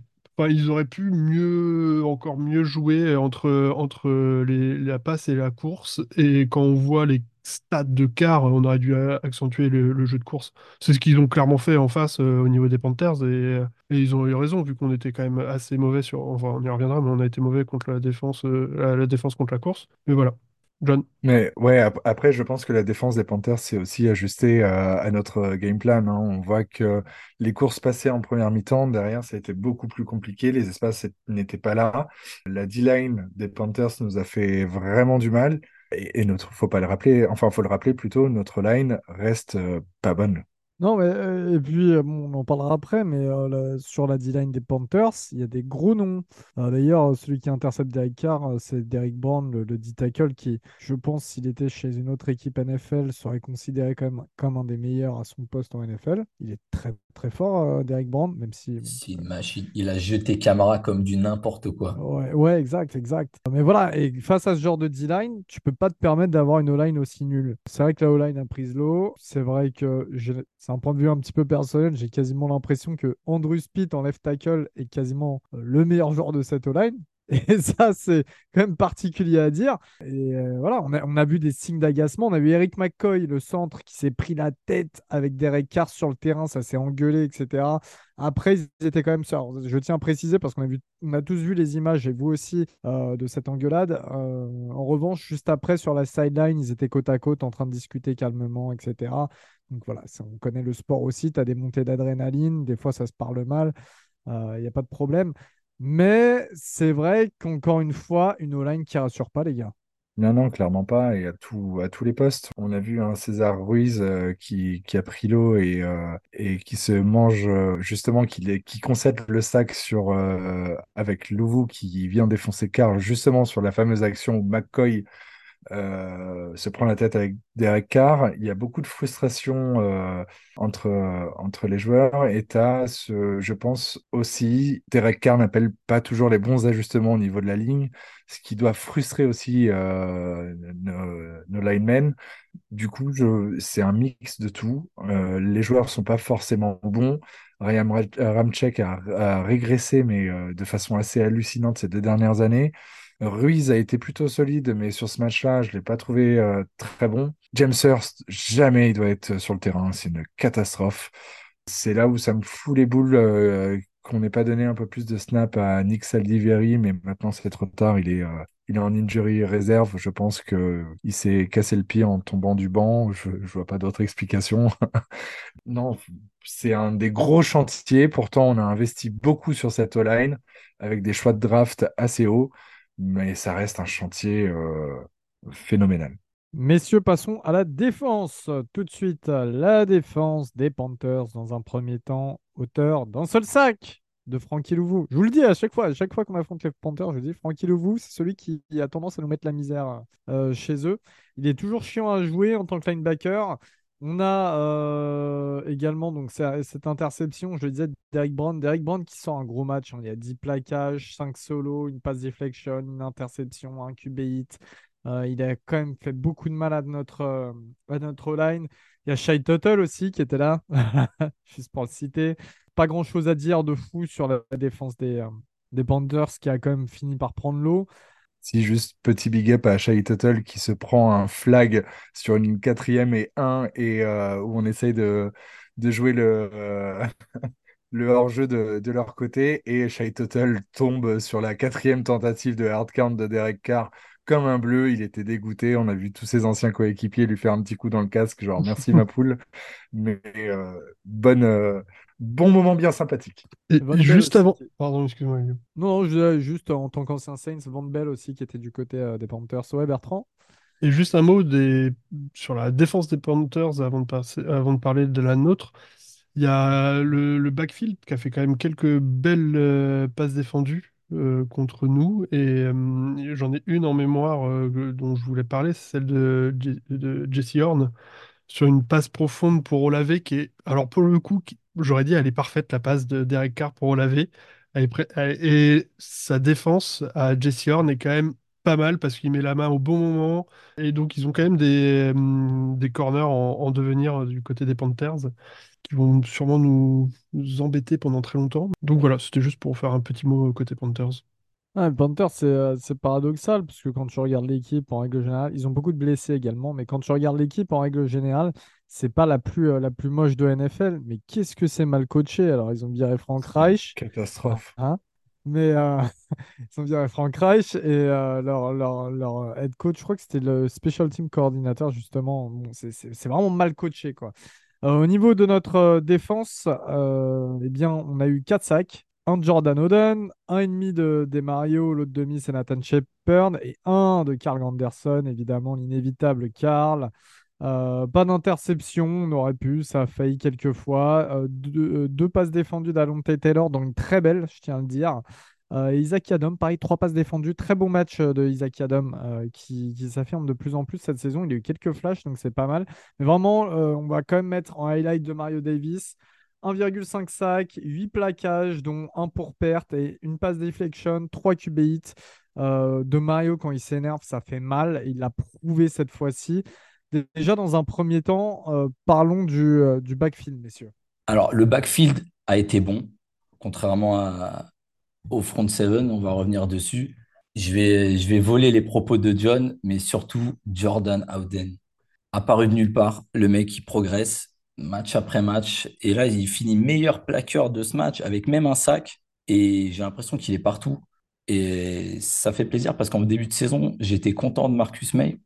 ils auraient pu mieux, encore mieux jouer entre, entre la passe et la course. Et quand on voit les stats de quart, on aurait dû accentuer le, jeu de course. C'est ce qu'ils ont clairement fait en face euh, au niveau des Panthers. Et, ils ont eu raison, vu qu'on était quand même assez mauvais sur. Enfin, on y reviendra, mais on a été mauvais contre la défense, euh, la défense contre la course. Mais voilà. John. Mais ouais, après, je pense que la défense des Panthers, c'est aussi ajusté à, notre game plan. Hein. On voit que les courses passées en première mi-temps, derrière, ça a été beaucoup plus compliqué. Les espaces n'étaient pas là. La D-line des Panthers nous a fait vraiment du mal. Et, notre, faut pas le rappeler, enfin, faut le rappeler plutôt, notre line reste euh, pas bonne. Non, mais euh, et puis euh, bon, on en parlera après, mais euh, la- sur la D-line des Panthers, il y a des gros noms. Euh, d'ailleurs, euh, celui qui intercepte Derek Carr, euh, c'est Derek Brown, le, le D-tackle, qui, je pense, s'il était chez une autre équipe NFL, serait considéré quand même comme un des meilleurs à son poste en NFL. Il est très très fort, euh, Derek Brown, même si bon, C'est une machine. Il a jeté Camara comme du n'importe quoi. Ouais, ouais, exact, exact. Mais voilà, et face à ce genre de D-line, tu peux pas te permettre d'avoir une O-line aussi nulle. C'est vrai que la O-line a pris l'eau. C'est vrai que j'ai- c'est un point de vue un petit peu personnel. J'ai quasiment l'impression que Andrew Spitt en left tackle est quasiment euh, le meilleur joueur de cette O-line. Et ça, c'est quand même particulier à dire. Et euh, voilà, on a, on a vu des signes d'agacement. On a vu Eric McCoy, le centre, qui s'est pris la tête avec Derek Carr sur le terrain. Ça s'est engueulé, etc. Après, ils étaient quand même sœurs. Je tiens à préciser parce qu'on a vu, on a tous vu les images et vous aussi euh, de cette engueulade. En revanche, juste après, sur la sideline, ils étaient côte à côte en train de discuter calmement, etc. Donc voilà, on connaît le sport aussi. Tu as des montées d'adrénaline. Des fois, ça se parle mal. Il n'y a pas de problème. Mais c'est vrai qu'encore une fois, une O-line qui rassure pas, les gars. Non, non, clairement pas. Et à, tout, à tous les postes. On a vu un César Ruiz euh, qui, qui a pris l'eau et, euh, et qui se mange, euh, justement, qui, qui concède le sac sur, euh, avec Louvou qui vient défoncer Carl, justement sur la fameuse action où McCoy euh, se prend la tête avec Derek Carr. Il y a beaucoup de frustration euh, entre, euh, entre les joueurs. Et t'as ce, je pense aussi, Derek Carr n'appelle pas toujours les bons ajustements au niveau de la ligne, ce qui doit frustrer aussi nos, linemen. Du coup, c'est un mix de tout. Les joueurs sont pas forcément bons. Ryan Ra- Ramczyk a, régressé, mais de façon assez hallucinante ces deux dernières années. Ruiz a été plutôt solide, mais sur ce match-là, je ne l'ai pas trouvé euh, très bon. James Hurst, jamais il doit être sur le terrain, c'est une catastrophe. C'est là où ça me fout les boules euh, qu'on n'ait pas donné un peu plus de snap à Nick Saldiveri, mais maintenant c'est trop tard, il est, euh, il est en injury réserve. Je pense que il s'est cassé le pied en tombant du banc, je, je vois pas d'autre explication. Non, c'est un des gros chantiers. Pourtant, on a investi beaucoup sur cette O-line avec des choix de draft assez hauts, mais ça reste un chantier euh, phénoménal. Messieurs, passons à la défense. Tout de suite, la défense des Panthers dans un premier temps, auteur d'un seul sac de Frankie Louvou. Je vous le dis à chaque fois, qu'on affronte les Panthers, je dis Frankie Louvou, c'est celui qui a tendance à nous mettre la misère euh, chez eux. Il est toujours chiant à jouer en tant que linebacker. On a euh, également donc cette interception, je le disais, Derek Brown. Derek Brown qui sort un gros match. hein. Il y a 10 plaquages, 5 solos, une passe deflection, une interception, un QB hit. Euh, il a quand même fait beaucoup de mal à notre, euh, line. Il y a Shai Tuttle aussi qui était là, juste pour le citer. Pas grand-chose à dire de fou sur la, défense des, des Panthers qui a quand même fini par prendre l'eau. Si juste petit big up à Shai Tuttle qui se prend un flag sur une quatrième et un et euh, où on essaye de, de jouer le, euh, le hors-jeu de, de leur côté et Shai Tuttle tombe sur la quatrième tentative de hard count de Derek Carr comme un bleu. Il était dégoûté. On a vu tous ses anciens coéquipiers lui faire un petit coup dans le casque, genre merci ma poule. Mais euh, bonne, bon moment bien sympathique. Et Von Bell juste avant. Pardon, excuse-moi. Non, non, juste en tant qu'ancien Saints, Van Bell aussi qui était du côté euh, des Panthers. Ouais, Bertrand? Et juste un mot des... sur la défense des Panthers avant de, passer... avant de parler de la nôtre. Il y a le, le backfield qui a fait quand même quelques belles euh, passes défendues euh, contre nous. Et euh, j'en ai une en mémoire euh, dont je voulais parler, c'est celle de, Je- de Jesse Horn sur une passe profonde pour Olave qui est, alors pour le coup, qui- j'aurais dit elle est parfaite la passe de Derek Carr pour elle- et sa défense à Jesse Horn est quand même pas mal parce qu'il met la main au bon moment. Et donc ils ont quand même des, hum, des corners en, en devenir euh, du côté des Panthers qui vont sûrement nous, embêter pendant très longtemps. Donc voilà, c'était juste pour faire un petit mot côté Panthers. Ah, les Panthers, euh, c'est paradoxal parce que quand tu regardes l'équipe en règle générale, ils ont beaucoup de blessés également, mais quand tu regardes l'équipe en règle générale, c'est pas la plus, euh, la plus moche de NFL. Mais qu'est-ce que c'est mal coaché? Alors, ils ont viré Frank Reich, Catastrophe. hein, mais euh, ils ont viré Frank Reich et euh, leur, leur, leur head coach, je crois que c'était le special team coordinateur justement. Bon, c'est vraiment mal coaché, quoi. Au niveau de notre défense, eh bien, on a eu 4 sacs. Un de Jordan Oden, un et demi de, des Mario, l'autre demi c'est Nathan Shepard et un de Carl Anderson, évidemment l'inévitable Carl. Euh, pas d'interception, on aurait pu, ça a failli quelques fois. Euh, deux, euh, deux passes défendues d'Alonte Taylor, donc très belle, je tiens à le dire. Euh, Isaac Adam, pareil, trois passes défendues. Très beau match de Isaac euh, qui, s'affirme de plus en plus cette saison. Il a eu quelques flashs, donc c'est pas mal. Mais vraiment, on va quand même mettre en highlight de Mario Davis 1,5 sacs, 8 plaquages, dont 1 pour perte et une passe deflection, 3 QB hits. De Mario, quand il s'énerve, ça fait mal. Il l'a prouvé cette fois-ci. Déjà, dans un premier temps, euh, parlons du, euh, backfield, messieurs. Alors, le backfield a été bon, contrairement au front seven, on va revenir dessus. Je vais, je vais voler les propos de John, mais surtout Jordan Howden. Apparu de nulle part, le mec, il progresse match après match. Et là, il finit meilleur plaqueur de ce match avec même un sac. Et j'ai l'impression qu'il est partout. Et ça fait plaisir parce qu'en début de saison, j'étais content de Marcus May.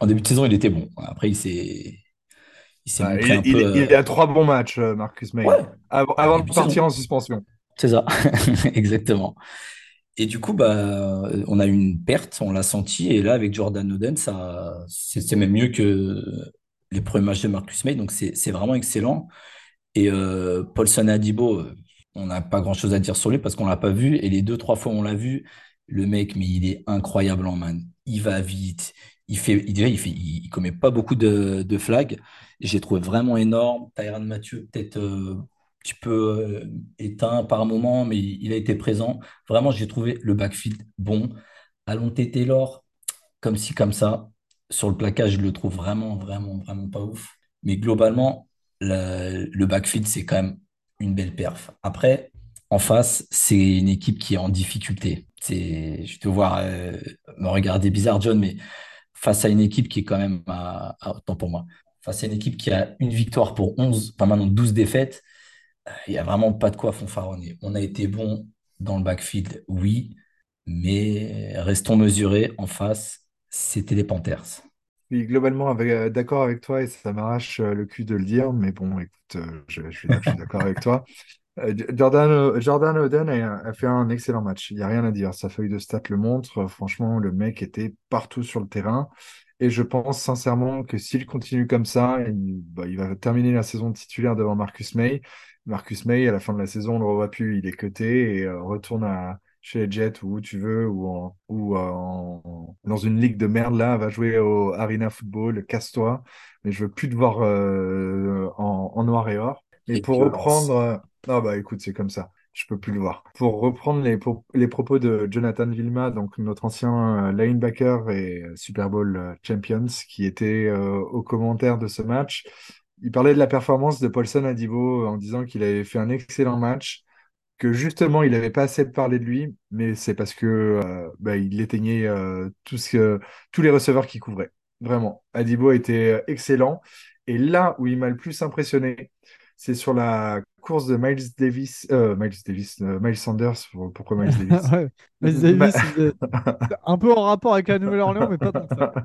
En début de saison, il était bon. Après, il s'est, il s'est Ouais, montré il, un il- peu. il a trois bons matchs, euh, Marcus May, Ouais, avant de partir saison. en suspension. C'est ça, exactement. Et du coup, bah, on a eu une perte, on l'a senti. Et là, avec Jordan Oden, ça, c'est même mieux que les premiers matchs de Marcus May. Donc, c'est vraiment excellent. Et euh, Paulson Adibo, euh, on n'a pas grand-chose à dire sur lui parce qu'on l'a pas vu. Et les deux, trois fois où on l'a vu, le mec, mais il est incroyable en man. Il va vite. Il fait, il, il il, commet pas beaucoup de, de flags. J'ai trouvé vraiment énorme. Tyrann Mathieu, peut-être euh, un petit peu euh, éteint par moment, mais il, a été présent. Vraiment, j'ai trouvé le backfield bon. Alonte Taylor, comme ci, comme ça. Sur le plaquage, je le trouve vraiment, vraiment, vraiment pas ouf. Mais globalement, le, le backfield, c'est quand même une belle perf. Après, en face, c'est une équipe qui est en difficulté. C'est, je te voir euh, me regarder bizarre, John, mais face à une équipe qui est quand même à, autant pour moi, face à une équipe qui a une victoire pour 11, enfin maintenant 12 défaites, euh, il n'y a vraiment pas de quoi fanfaronner. On a été bon dans le backfield, oui, mais restons mesurés en face, c'était les Panthers. Suis globalement euh, d'accord avec toi et ça m'arrache le cul de le dire, mais bon, écoute, je suis d'accord avec toi. Euh, Jordan, euh, Jordan Oden a, fait un excellent match, il n'y a rien à dire. Sa feuille de stats le montre. Euh, Franchement, le mec était partout sur le terrain. Et je pense sincèrement que s'il continue comme ça, il, bah, va terminer la saison titulaire devant Marcus May. Marcus May, à la fin de la saison, on ne le revoit plus, il est cuté et euh, retourne chez les Jets ou où tu veux, ou, en- dans une ligue de merde là, va jouer au Arena Football, casse-toi. Mais je veux plus te voir euh, en noir et or. Quelle pour reprendre, euh, ah bah écoute, c'est comme ça. Je peux plus le voir. Pour reprendre les, les propos de Jonathan Vilma, donc notre ancien euh, linebacker et euh, Super Bowl champions, qui était euh, au commentaire de ce match, il parlait de la performance de Paulson Adibo en disant qu'il avait fait un excellent match, que justement il n'avait pas assez parlé de lui, mais c'est parce que euh, bah, il éteignait euh, tout ce que- tous les receveurs qu'il couvrait. Vraiment, Adibo était excellent. Et là où il m'a le plus impressionné, c'est sur la course de Miles Davis, euh, Miles Davis, euh, Miles Sanders. Pourquoi Miles Davis? Ouais. Miles Davis, un peu en rapport avec la Nouvelle-Orléans, mais pas tant que ça.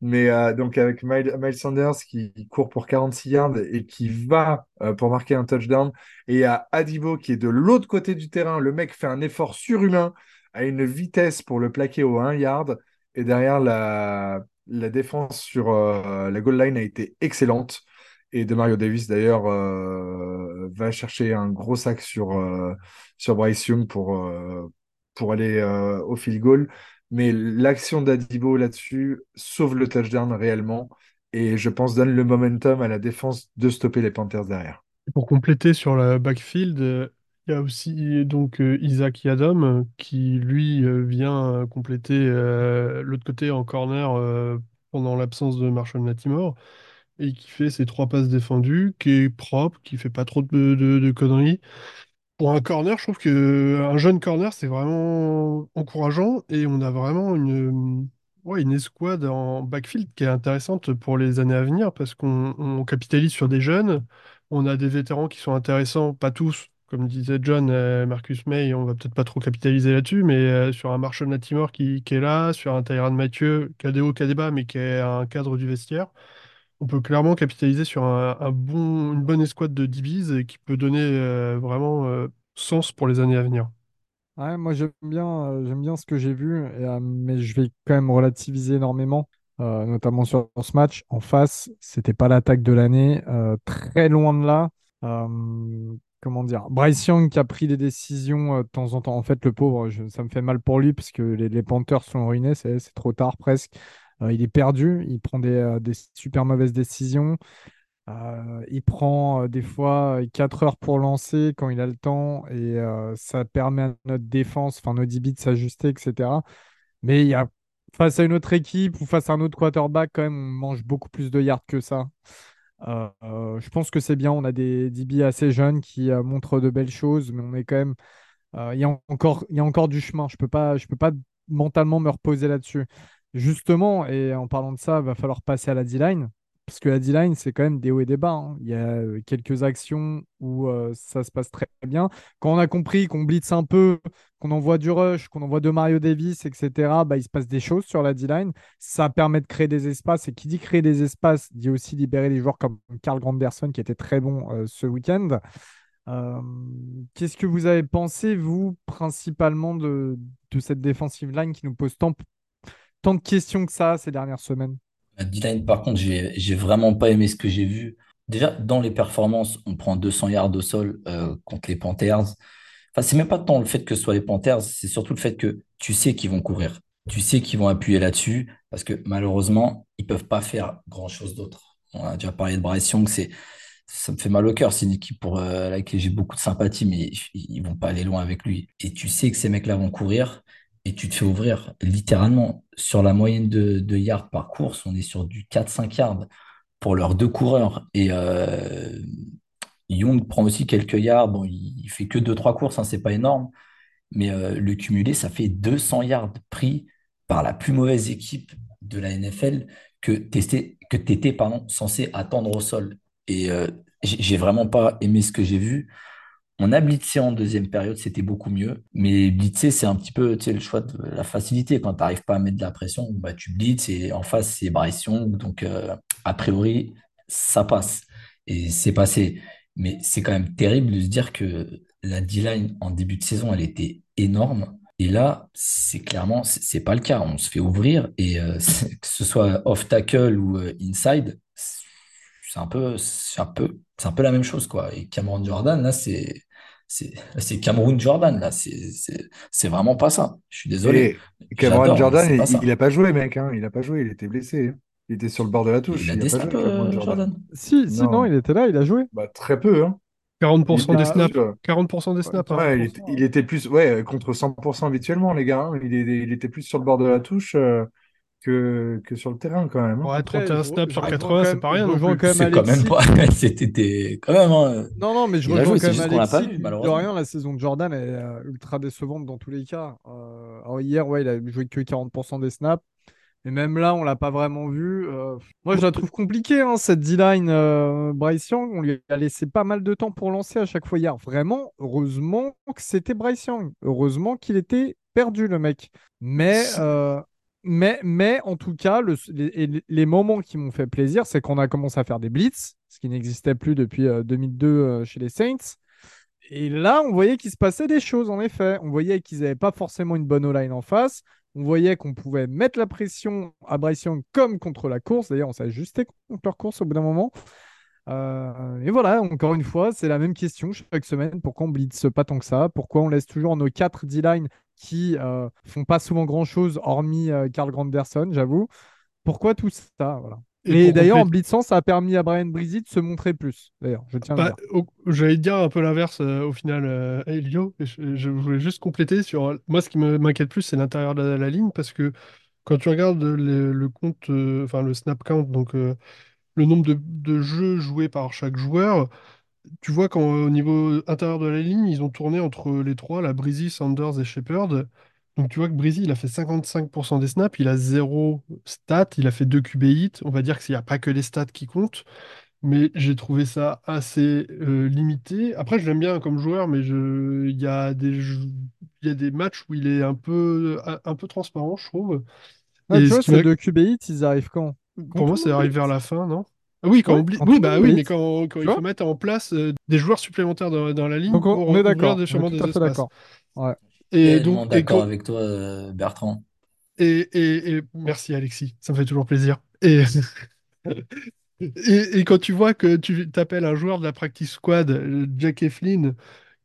Mais euh, donc avec Miles, Miles Sanders qui court pour 46 yards et qui va euh, pour marquer un touchdown. Et il y a Adibo qui est de l'autre côté du terrain. Le mec fait un effort surhumain à une vitesse pour le plaquer au 1 yard. Et derrière, la, la défense sur euh, la goal line a été excellente. Et de Mario Davis, d'ailleurs, euh, va chercher un gros sac sur, euh, sur Bryce Young pour, euh, pour aller au field goal. Mais l'action d'Adibo là-dessus sauve le touchdown réellement. Et je pense donne le momentum à la défense de stopper les Panthers derrière. Pour compléter sur la backfield, il y a aussi donc Isaac Yadom qui lui vient compléter l'autre côté en corner pendant l'absence de Marshall Latimore et qui fait ses trois passes défendues, qui est propre, qui fait pas trop de, conneries. Pour un corner, je trouve que un jeune corner, c'est vraiment encourageant et on a vraiment une, ouais, une escouade en backfield qui est intéressante pour les années à venir parce qu'on on capitalise sur des jeunes, on a des vétérans qui sont intéressants, pas tous, comme disait John, Marcus May, on va peut-être pas trop capitaliser là-dessus, mais euh, sur un Marshall Latimore qui, qui est là, sur un Tyrann Mathieu, qui a des hauts, qui a des bas, mais qui est un cadre du vestiaire. On peut clairement capitaliser sur une bonne escouade de DBs et qui peut donner euh, vraiment euh, sens pour les années à venir. Moi j'aime bien, euh, bien ce que j'ai vu, mais je vais quand même relativiser énormément. notamment sur, ce match. En face, c'était pas l'attaque de l'année, très loin de là. Comment dire? Bryce Young qui a pris des décisions de temps en temps. En fait, le pauvre, ça me fait mal pour lui parce que les, les Panthers sont ruinés, c'est trop tard presque. Euh, il est perdu, il prend des, euh, super mauvaises décisions. Euh, il prend des fois euh, 4 heures pour lancer quand il a le temps et ça permet à notre défense, enfin nos DB de s'ajuster, etc. Mais face à une autre équipe ou face à un autre quarterback, quand même, on mange beaucoup plus de yards que ça. Je pense que c'est bien. On a des DB assez jeunes qui montrent de belles choses, mais on est quand même. Il y a encore, du chemin. Je je peux pas mentalement me reposer là-dessus. Justement, et en parlant de ça, il va falloir passer à la D-line. Parce que la D-line, c'est quand même des hauts et des bas. hein. Il y a euh, quelques actions où euh, ça se passe très bien. Quand on a compris qu'on blitz un peu, qu'on envoie du rush, qu'on envoie de Mario Davis, etc., bah, il se passe des choses sur la D-line. Ça permet de créer des espaces. Et qui dit créer des espaces, dit aussi libérer des joueurs comme Carl Granderson, qui était très bon euh, ce week-end. Qu'est-ce que vous avez pensé, vous, principalement, de, de cette defensive line qui nous pose tant, tant de questions que ça ces dernières semaines? D-line, par contre, j'ai j'ai vraiment pas aimé ce que j'ai vu. Déjà, dans les performances, on prend 200 yards au sol euh, contre les Panthers. Enfin, c'est même pas tant le fait que ce soit les Panthers, c'est surtout le fait que tu sais qu'ils vont courir. Tu sais qu'ils vont appuyer là-dessus parce que malheureusement, ils peuvent pas faire grand-chose d'autre. On a déjà parlé de Bryce Young, c'est, ça me fait mal au cœur. C'est une équipe pour euh, laquelle j'ai beaucoup de sympathie, mais ils vont pas aller loin avec lui. Et tu sais que ces mecs-là vont courir et tu te fais ouvrir littéralement sur la moyenne de, yards par course. On est sur du 4-5 yards pour leurs deux coureurs. Et euh, Young prend aussi quelques yards. Bon, il, il fait que deux trois courses, hein, c'est pas énorme. Mais euh, le cumulé, ça fait 200 yards pris par la plus mauvaise équipe de la NFL que tu pardon, censé attendre au sol. Et euh, j'ai vraiment pas aimé ce que j'ai vu. On a blitzé en deuxième période, c'était beaucoup mieux. Mais blitzer, c'est un petit peu, le choix de la facilité. Quand tu n'arrives pas à mettre de la pression, bah, tu blitzes et en face, c'est Bryce. Donc, euh, a priori, ça passe. Et c'est passé. Mais c'est quand même terrible de se dire que la D-line en début de saison, elle était énorme. Et là, c'est clairement, c'est pas le cas. On se fait ouvrir et euh, que ce soit off tackle ou euh, inside, c'est un peu, c'est un peu, c'est un peu la même chose, quoi. Et Cameron Jordan, là, c'est, c'est, Cameroun Jordan, là. C'est, vraiment pas ça. Je suis désolé. Et mais Jordan, il, il a pas joué, mec. Hein. Il a pas joué, il était blessé. hein. Il était sur le bord de la Il touche. a Il a des snaps, joué, euh, Jordan. Jordan. Si, si, non, Non, il était là, il a joué. bah, très peu. Hein. Il 40% était des snaps. plus, euh, 40% des ouais, snaps. hein. ouais, il était, 40%. il était plus, ouais, contre 100% habituellement, les gars. hein. Il, est- il était plus sur le bord de la touche euh, que, que sur le terrain, quand même. hein. Ouais, Après, 31 je, re- snaps sur rejoins 80, quand c'est pas rien C'est quand même Alexis. pas, c'était quand même, hein. Non, non, mais je rejoins quand même l'a pas Alexis. vu, de malheureusement. rien, la saison de Jordan est euh, ultra décevante dans tous les cas. Euh, alors hier, ouais, il a joué que 40% des snaps. Et même là, on l'a pas vraiment vu. Euh, moi, je la trouve compliquée, hein, cette D-line. Euh, Bryce Young, on lui a laissé pas mal de temps pour lancer à chaque fois hier. Vraiment, heureusement que c'était Bryce Young. Heureusement qu'il était perdu, le mec. Mais, euh, mais, en tout cas, le- les, moments qui m'ont fait plaisir, c'est qu'on a commencé à faire des blitz, ce qui n'existait plus depuis euh, 2002 euh, chez les Saints. Et là, on voyait qu'il se passait des choses, en effet. On voyait qu'ils n'avaient pas forcément une bonne O-line en face. On voyait qu'on pouvait mettre la pression à Bryce Young comme contre la course. D'ailleurs, on s'est ajusté contre leur course au bout d'un moment. Euh, et voilà, encore une fois, c'est la même question chaque semaine. Pourquoi on blitz pas tant que ça? Pourquoi on laisse toujours nos quatre D-line qui euh, font pas souvent grand-chose, hormis euh, Carl Granderson, j'avoue. Pourquoi tout ça? Voilà. Et d'ailleurs, en blitzant, ça a permis à Brian Brizzy de se montrer plus. D'ailleurs, je tiens à bah, dire. j'allais dire un peu l'inverse euh, au final, euh, Elio. Et Je, je voulais juste compléter sur. Moi, ce qui m'inquiète plus, c'est l'intérieur de la, la ligne parce que quand tu regardes le, le compte, euh, enfin le snap count, donc euh, le nombre de, de jeux joués par chaque joueur, tu vois qu'au niveau intérieur de la ligne, ils ont tourné entre les trois, la Breezy, Sanders et Shepard. Donc tu vois que Breezy, il a fait 55% des snaps, il a zéro stat, il a fait 2 QB hits. On va dire qu'il n'y a pas que les stats qui comptent, mais j'ai trouvé ça assez euh, limité. Après, je l'aime bien comme joueur, mais je... il y a des... il y a des matchs où il est un peu, un un peu transparent, je trouve. Ah, tu Et vois, ces deux QB hits, ils arrivent quand? pour moi, c'est arrivé vers la fin, non? Ah Oui, quand Ouais, on oui, bah oui, mais quand, il faut mettre en place euh, des joueurs supplémentaires dans, dans la ligne Donc, on, pour on est d'accord. des On est chemins tout à fait d'accord. Ouais. Et donc, d'accord avec toi, euh, Bertrand. Et, et, et merci Alexis, ça me fait toujours plaisir. Et, et, et quand tu vois que tu t'appelles un joueur de la practice squad, euh, Jack Eflin,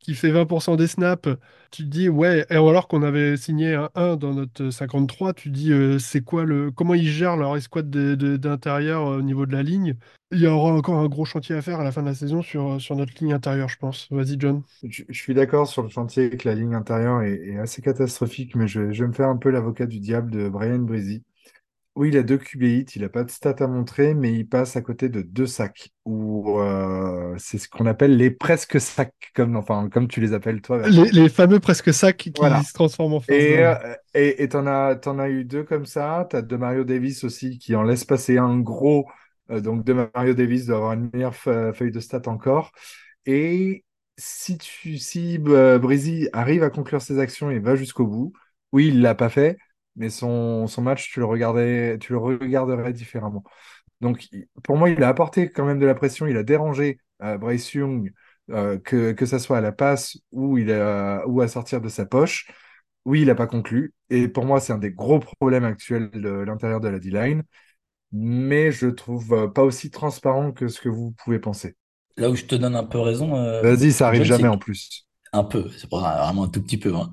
qui fait 20% des snaps, tu te dis, ouais, et alors qu'on avait signé un 1 dans notre 53, tu te dis, euh, c'est quoi le, comment ils gèrent leur escouade de- de- d'intérieur euh, au niveau de la ligne? Il y aura encore un gros chantier à faire à la fin de la saison sur, sur notre ligne intérieure, je pense. Vas-y, John. Je, suis d'accord sur le chantier que la ligne intérieure est, assez catastrophique, mais je, je vais me faire un peu l'avocat du diable de Brian Breezy. Oui, il a deux QB hits, il n'a pas de stats à montrer, mais il passe à côté de deux sacs, ou euh, c'est ce qu'on appelle les presque sacs, comme, enfin, comme tu les appelles toi. Les, les fameux presque sacs qui Voilà. se transforment en Et down. euh, et et t'en as, t'en as eu deux comme ça. T'as de Mario Davis aussi qui en laisse passer un gros. Euh, donc de Mario Davis doit avoir une meilleure fe- feuille de stats encore. Et si tu, si euh, arrive à conclure ses actions et va jusqu'au bout, oui, il l'a pas fait, mais son, son match, tu le regardais, tu le regarderais différemment. Donc, pour moi, il a apporté quand même de la pression. Il a dérangé euh, Bryce Young, euh, que, que ça soit à la passe ou, il a, ou à sortir de sa poche. Oui, il n'a pas conclu. Et pour moi, c'est un des gros problèmes actuels de l'intérieur de la D-line. Mais je trouve euh, pas aussi transparent que ce que vous pouvez penser. Là où je te donne un peu raison, euh, Vas-y, ça arrive jamais en plus. un peu, c'est vraiment un tout petit peu, hein.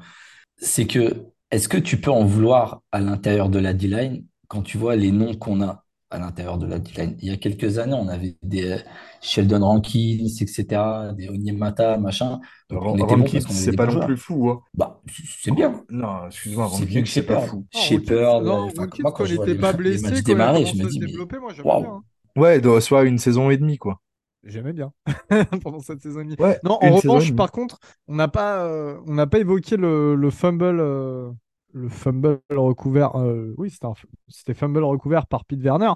C'est que, est-ce que tu peux en vouloir à l'intérieur de la D-line quand tu vois les noms qu'on a à l'intérieur de la D-line? Il y a quelques années, on avait des euh, Sheldon Rankins, etc., des Onyemata, machin. Donc, on était bon Rankins, parce qu'on avait c'est des pas bons non joueurs. plus fou. hein. Bah, c'est bien. Non, excuse-moi, C'est mieux Rankins, que c'est pas Shepard. fou. Non, Shepard, non, enfin, Rankins, moi, quand quand il je vois n'était les, pas les blessé, quand il a démarrer, je commencé me à se dis, mais développer, moi bien. waouh. hein. Ouais, doit- soit une saison et demie, quoi. J'aimais bien pendant cette saison et demie. Ouais, Non, en saison revanche, par contre, on n'a pas, euh, on n'a pas évoqué le, le fumble, euh, le fumble recouvert. euh, oui, c'était c'était fumble recouvert par Pete Werner.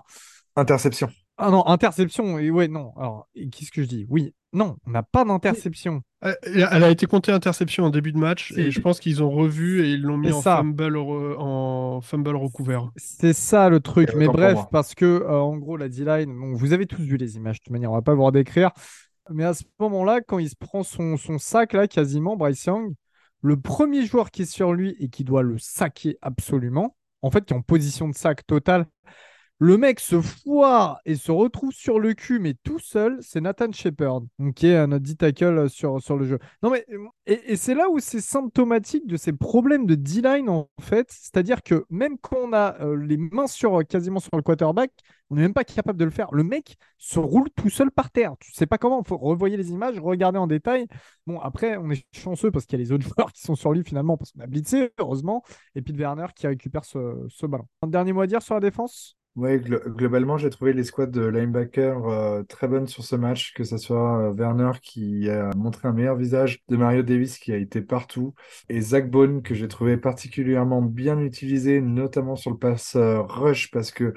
Interception. Ah non, interception. Et ouais, non. Alors, qu'est-ce que je dis? Oui, non, on n'a pas d'interception. Euh, Elle a été comptée interception en début de match et je pense qu'ils ont revu et ils l'ont mis en ça. fumble, re- en fumble recouvert. C'est ça le truc. Mais bref, parce que euh, en gros, la D-line, bon, vous avez tous vu les images, de toute manière, on va pas vous redécrire. Mais à ce moment-là, quand il se prend son, son sac, là, quasiment, Bryce Young, le premier joueur qui est sur lui et qui doit le saquer absolument, en fait, qui est en position de sac total, le mec se foire et se retrouve sur le cul, mais tout seul, c'est Nathan Shepard, qui est notre D-tackle euh, sur, le jeu. Euh, et, c'est là où c'est symptomatique de ces problèmes de D-line, en fait. C'est-à-dire que même quand on a euh, les mains sur, quasiment sur le quarterback, on n'est même pas capable de le faire. Le mec se roule tout seul par terre. Tu sais pas comment, faut revoyer les images, regarder en détail. Bon, après, on est chanceux parce qu'il y a les autres joueurs qui sont sur lui finalement, parce qu'on a blitzé, heureusement, et puis Werner qui récupère ce, ce ballon. Un dernier mot à dire sur la défense? Glo- globalement, j'ai trouvé les squads de linebacker euh, très bonnes sur ce match, que ce soit euh, Werner qui a montré un meilleur visage de Mario Davis qui a été partout, et Zach Bone que j'ai trouvé particulièrement bien utilisé, notamment sur le pass euh, rush, parce que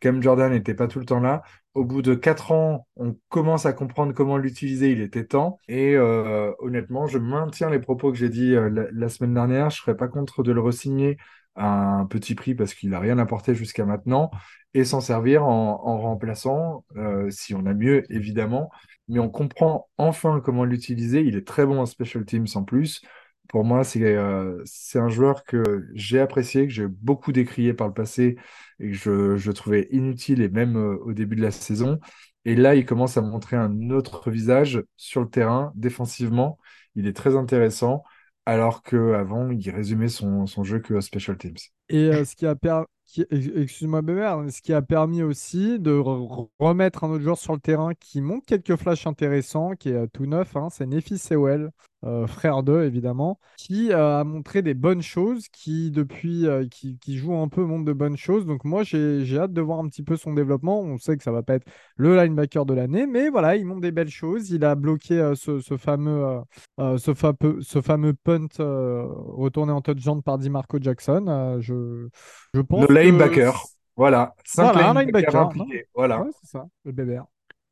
Cam Jordan n'était pas tout le temps là. Au bout de quatre ans, on commence à comprendre comment l'utiliser, il était temps. Et euh, honnêtement, je maintiens les propos que j'ai dit la, la semaine dernière. Je serais pas contre de le re-signer un petit prix parce qu'il n'a rien apporté jusqu'à maintenant et s'en servir en, remplaçant, euh, si on a mieux, évidemment. Mais on comprend enfin comment l'utiliser. Il est très bon en special teams en plus. Pour moi, c'est euh, un joueur que j'ai apprécié, que j'ai beaucoup décrié par le passé et que je, je trouvais inutile et même euh, au début de la saison. Et là, il commence à montrer un autre visage sur le terrain, défensivement. Il est très intéressant, alors qu'avant, il résumait son, jeu que special teams. Et euh, ce qui a permis, excuse-moi ce qui a permis aussi de re- remettre un autre joueur sur le terrain qui montre quelques flashs intéressants, qui est euh, tout neuf, hein, c'est Nefi Sewell, euh, frère d'eux évidemment, qui euh, a montré des bonnes choses, qui depuis, euh, qui, qui joue un peu montre de bonnes choses. Donc moi j'ai j'ai hâte de voir un petit peu son développement. On sait que ça va pas être le linebacker de l'année, mais voilà, il montre des belles choses. Il a bloqué ce, ce fameux, ce, fameux, ce fameux punt retourné en touchdown par DiMarco Jackson. Je, je pense Le que linebacker, voilà. Cinq Voilà, un linebackers linebacker. impliqués, voilà. Ouais, c'est ça, le bébé.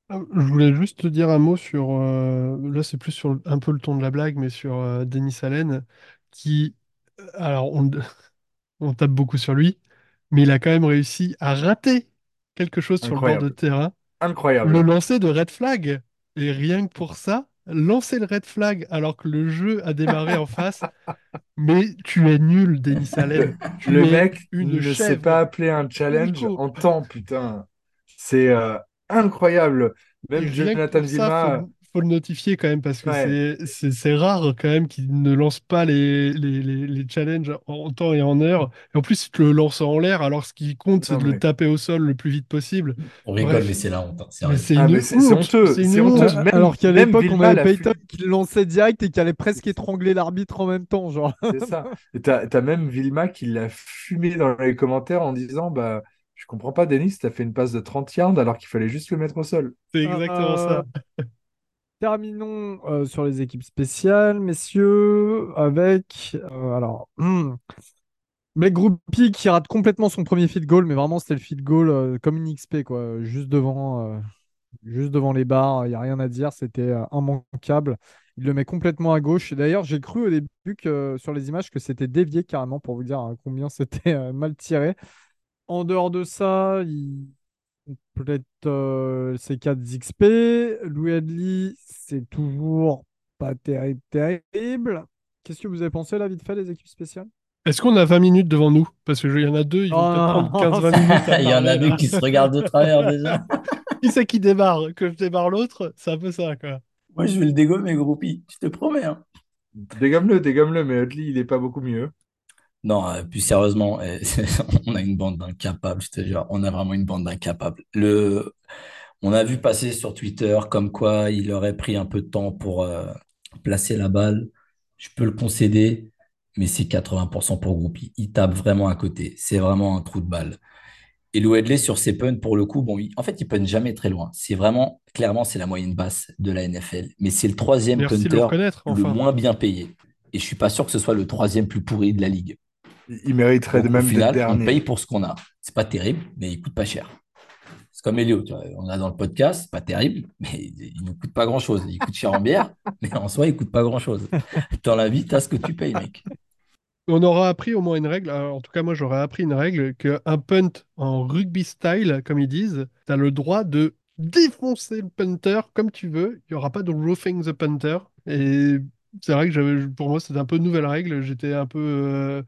Ah, Je voulais juste te dire un mot sur. euh, là, c'est plus sur le- un peu le ton de la blague, mais sur euh, Denis Allen, qui. euh, Alors, on, on tape beaucoup sur lui, mais il a quand même réussi à rater quelque chose sur le bord de Incroyable. terrain, le Incroyable. lancer de red flag. Et rien que pour ça, lancer le red flag alors que le jeu a démarré en face. Mais tu es nul, Denis Allen. Tu Le es mec une ne sait chèvre. pas appeler un challenge en temps, putain. C'est euh, incroyable. Même Jonathan Vilma, faut, faut le notifier quand même parce que Ouais. c'est rare quand même qu'il ne lance pas les, les, les, les challenges en temps et en heure. Et en plus, il te le lance en l'air alors ce qui compte, c'est de le taper au sol le plus vite possible. On rigole, Bref. mais c'est la honte. hein, c'est Ah, honteux, C'est honteux. Même- Alors qu'à l'époque, on avait Payton qui le lançait direct et qui allait presque étrangler l'arbitre en même temps. Genre. c'est ça. Et t'as, t'as même Vilma qui l'a fumé dans les commentaires en disant bah, Je comprends pas, Denis, t'as fait une passe de 30 yards alors qu'il fallait juste le mettre au sol. C'est exactement Euh, ça. Terminons euh, sur les équipes spéciales, messieurs, avec euh, alors hmm, Blake Groupie qui rate complètement son premier field goal, mais vraiment c'était le field goal euh, comme une XP quoi, juste devant, euh, juste devant les barres, il y a rien à dire, c'était euh, immanquable. Il le met complètement à gauche. D'ailleurs, j'ai cru au début que sur les images que c'était dévié carrément pour vous dire hein, combien c'était euh, mal tiré. En dehors de ça, il Peut-être euh, ces 4 XP. Louis Adli, c'est toujours pas terrible, terrible. Qu'est-ce que vous avez pensé là, vite fait, des équipes spéciales? Est-ce qu'on a 20 minutes devant nous? Parce qu'il y en a deux, ils vont Oh prendre 15-20 minutes Il y en a deux qui se regardent de travers déjà. Qui c'est qui démarre? Que je démarre l'autre? C'est un peu ça, quoi. Moi, je vais le dégommer, groupie. Je te promets. hein. Dégomme-le, dégomme-le, mais Utley, il est pas beaucoup mieux. Non, euh, plus sérieusement, euh, on a une bande d'incapables, je te jure. On a vraiment une bande d'incapables. Le... On a vu passer sur Twitter comme quoi il aurait pris un peu de temps pour euh, placer la balle. Je peux le concéder, mais c'est 80% pour Groupie. Il tape vraiment à côté. C'est vraiment un trou de balle. Et Lou Hedley sur ses punts, pour le coup, bon, il- en fait, il punte jamais très loin. C'est vraiment, clairement, c'est la moyenne basse de la NFL. Mais c'est le troisième le punter le enfin. moins bien payé. Et je suis pas sûr que ce soit le troisième plus pourri de la ligue. Il mériterait Donc, même au d'être final, on paye pour ce qu'on a. C'est pas terrible, mais il coûte pas cher. C'est comme Elio, tu vois. On a dans le podcast, c'est pas terrible, mais il ne coûte pas grand-chose. Il coûte cher en bière, mais en soi, il coûte pas grand-chose. Dans la vie, t'as ce que tu payes, mec. On aura appris au moins une règle, alors, en tout cas moi j'aurais appris une règle, qu'un punt en rugby style, comme ils disent, tu as le droit de défoncer le punter comme tu veux, il n'y aura pas de roofing the punter. Et c'est vrai que j'avais, pour moi c'était un peu une nouvelle règle, j'étais un peu euh,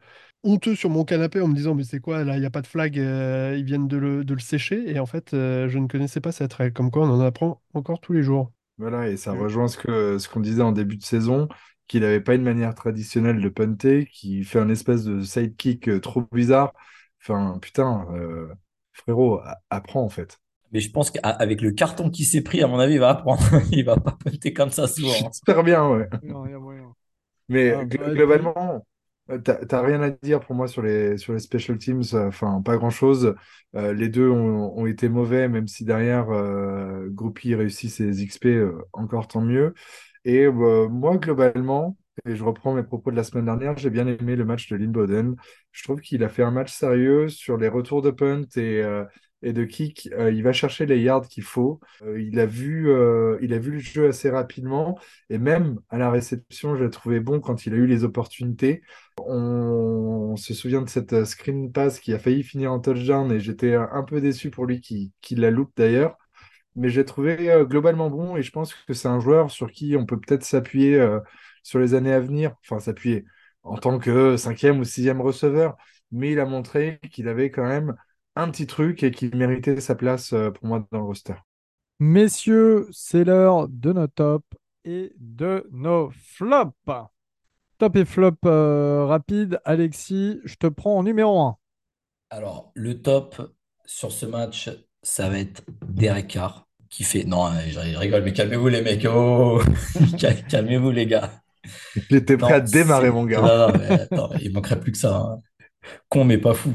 honteux sur mon canapé en me disant mais c'est quoi là, il n'y a pas de flag, euh, ils viennent de le, de le sécher, et en fait euh, je ne connaissais pas cette règle, comme quoi on en apprend encore tous les jours. Voilà, et ça rejoint ce que, ce qu'on disait en début de saison, qu'il n'avait pas une manière traditionnelle de punter, qu'il fait un espèce de sidekick euh, trop bizarre. Enfin, putain, euh, frérot, apprends en fait. Mais je pense qu'avec le carton qu'il s'est pris, à mon avis, il va apprendre. Il va pas punter comme ça souvent. J'espère bien, ouais. Non, il y a moyen. Mais Ah, gl- bah, globalement, t'as rien à dire pour moi sur les, sur les special teams, euh, enfin pas grand-chose. Euh, les deux ont, été mauvais, même si derrière euh, Groupie réussit ses XP, euh, encore tant mieux. Et moi, globalement, et je reprends mes propos de la semaine dernière, j'ai bien aimé le match de Lynn Bowden. Je trouve qu'il a fait un match sérieux sur les retours de punt et, et de kick. Euh, il va chercher les yards qu'il faut. Euh, il a vu, euh, il a vu le jeu assez rapidement. Et même à la réception, je l'ai trouvé bon quand il a eu les opportunités. On, se souvient de cette screen pass qui a failli finir en touchdown et j'étais un peu déçu pour lui qui, qui la loupe d'ailleurs. Mais j'ai trouvé globalement bon et je pense que c'est un joueur sur qui on peut peut-être s'appuyer sur les années à venir. Enfin, s'appuyer en tant que cinquième ou sixième receveur. Mais il a montré qu'il avait quand même un petit truc et qu'il méritait sa place euh, pour moi dans le roster. Messieurs, c'est l'heure de nos tops et de nos flops. Top et flop euh, rapide. Alexis, je te prends en numéro 1. Alors, le top sur ce match, ça va être Derek Carr qui fait. Non, hein, je rigole, mais calmez-vous les mecs. Oh, Cal- calmez-vous les gars. J'étais prêt Non, à démarrer mon gars. Non, non, mais attends, il manquerait plus que ça. hein. Con, mais pas fou.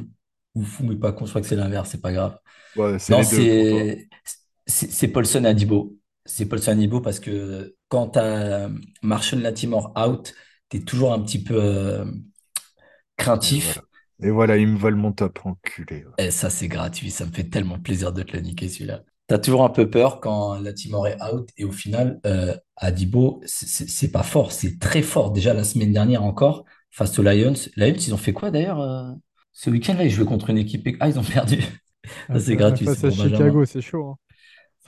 Ou fou, mais pas con. Je crois que c'est l'inverse, c'est pas grave. Ouais, Non, c'est Paulson Adibo. C'est Paulson Adibo parce que quand tu as Marshall Latimore out, tu es toujours un petit peu euh, craintif. Et voilà, il me vole mon top, enculé. Et ça, c'est gratuit. Ça me fait tellement plaisir de te le niquer, celui-là. Tu as toujours un peu peur quand Latimore est out. Et au final, euh, Adibo, c'est- c'est c'est pas fort. C'est très fort. Déjà, la semaine dernière encore, face aux Lions. Lions, ils ont fait quoi d'ailleurs euh, ce week-end-là? Ils jouaient contre une équipe. Ah, ils ont perdu. Ça, c'est gratuit. Face C'est à. Chicago, c'est chaud. hein.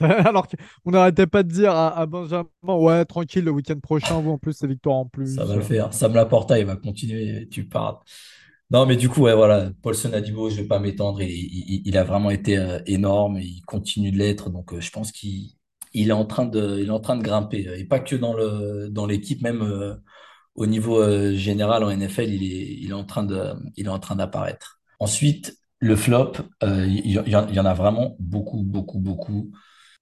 Alors qu'on n'arrêtait pas de dire à, à Benjamin, ouais, tranquille, le week-end prochain, vous, en plus, c'est victoire en plus. Ça va le faire. Sam Laporta, il va continuer. Tu parles. Non, mais du coup, ouais, voilà, Paulson Adibo, je vais pas m'étendre. Il, il- il a vraiment été euh, énorme et il continue de l'être. Donc, euh, je pense qu'il il est en train de, il est en train de grimper. Et pas que dans le, dans l'équipe, même euh, au niveau euh, général en NFL, il est, en train d'apparaître. Ensuite, le flop, euh, il y, en a vraiment beaucoup, beaucoup, beaucoup.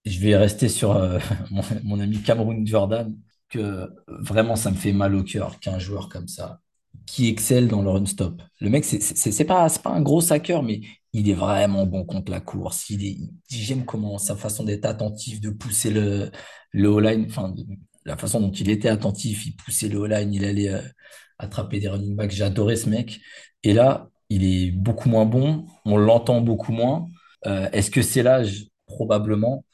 Je vais rester sur euh, mon, ami Cameroun Jordan, que vraiment ça me fait mal au cœur qu'un joueur comme ça, qui excelle dans le run-stop. Le mec, c'est pas, pas un gros hacker, mais il est vraiment bon contre la course. J'aime comment sa façon d'être attentif, de pousser le, le de- la façon dont il était attentif, il poussait le O-line, il allait euh, attraper des running backs. J'adorais ce mec. Et là, il est beaucoup moins bon, on l'entend beaucoup moins. Euh, est-ce que c'est l'âge? Probablement.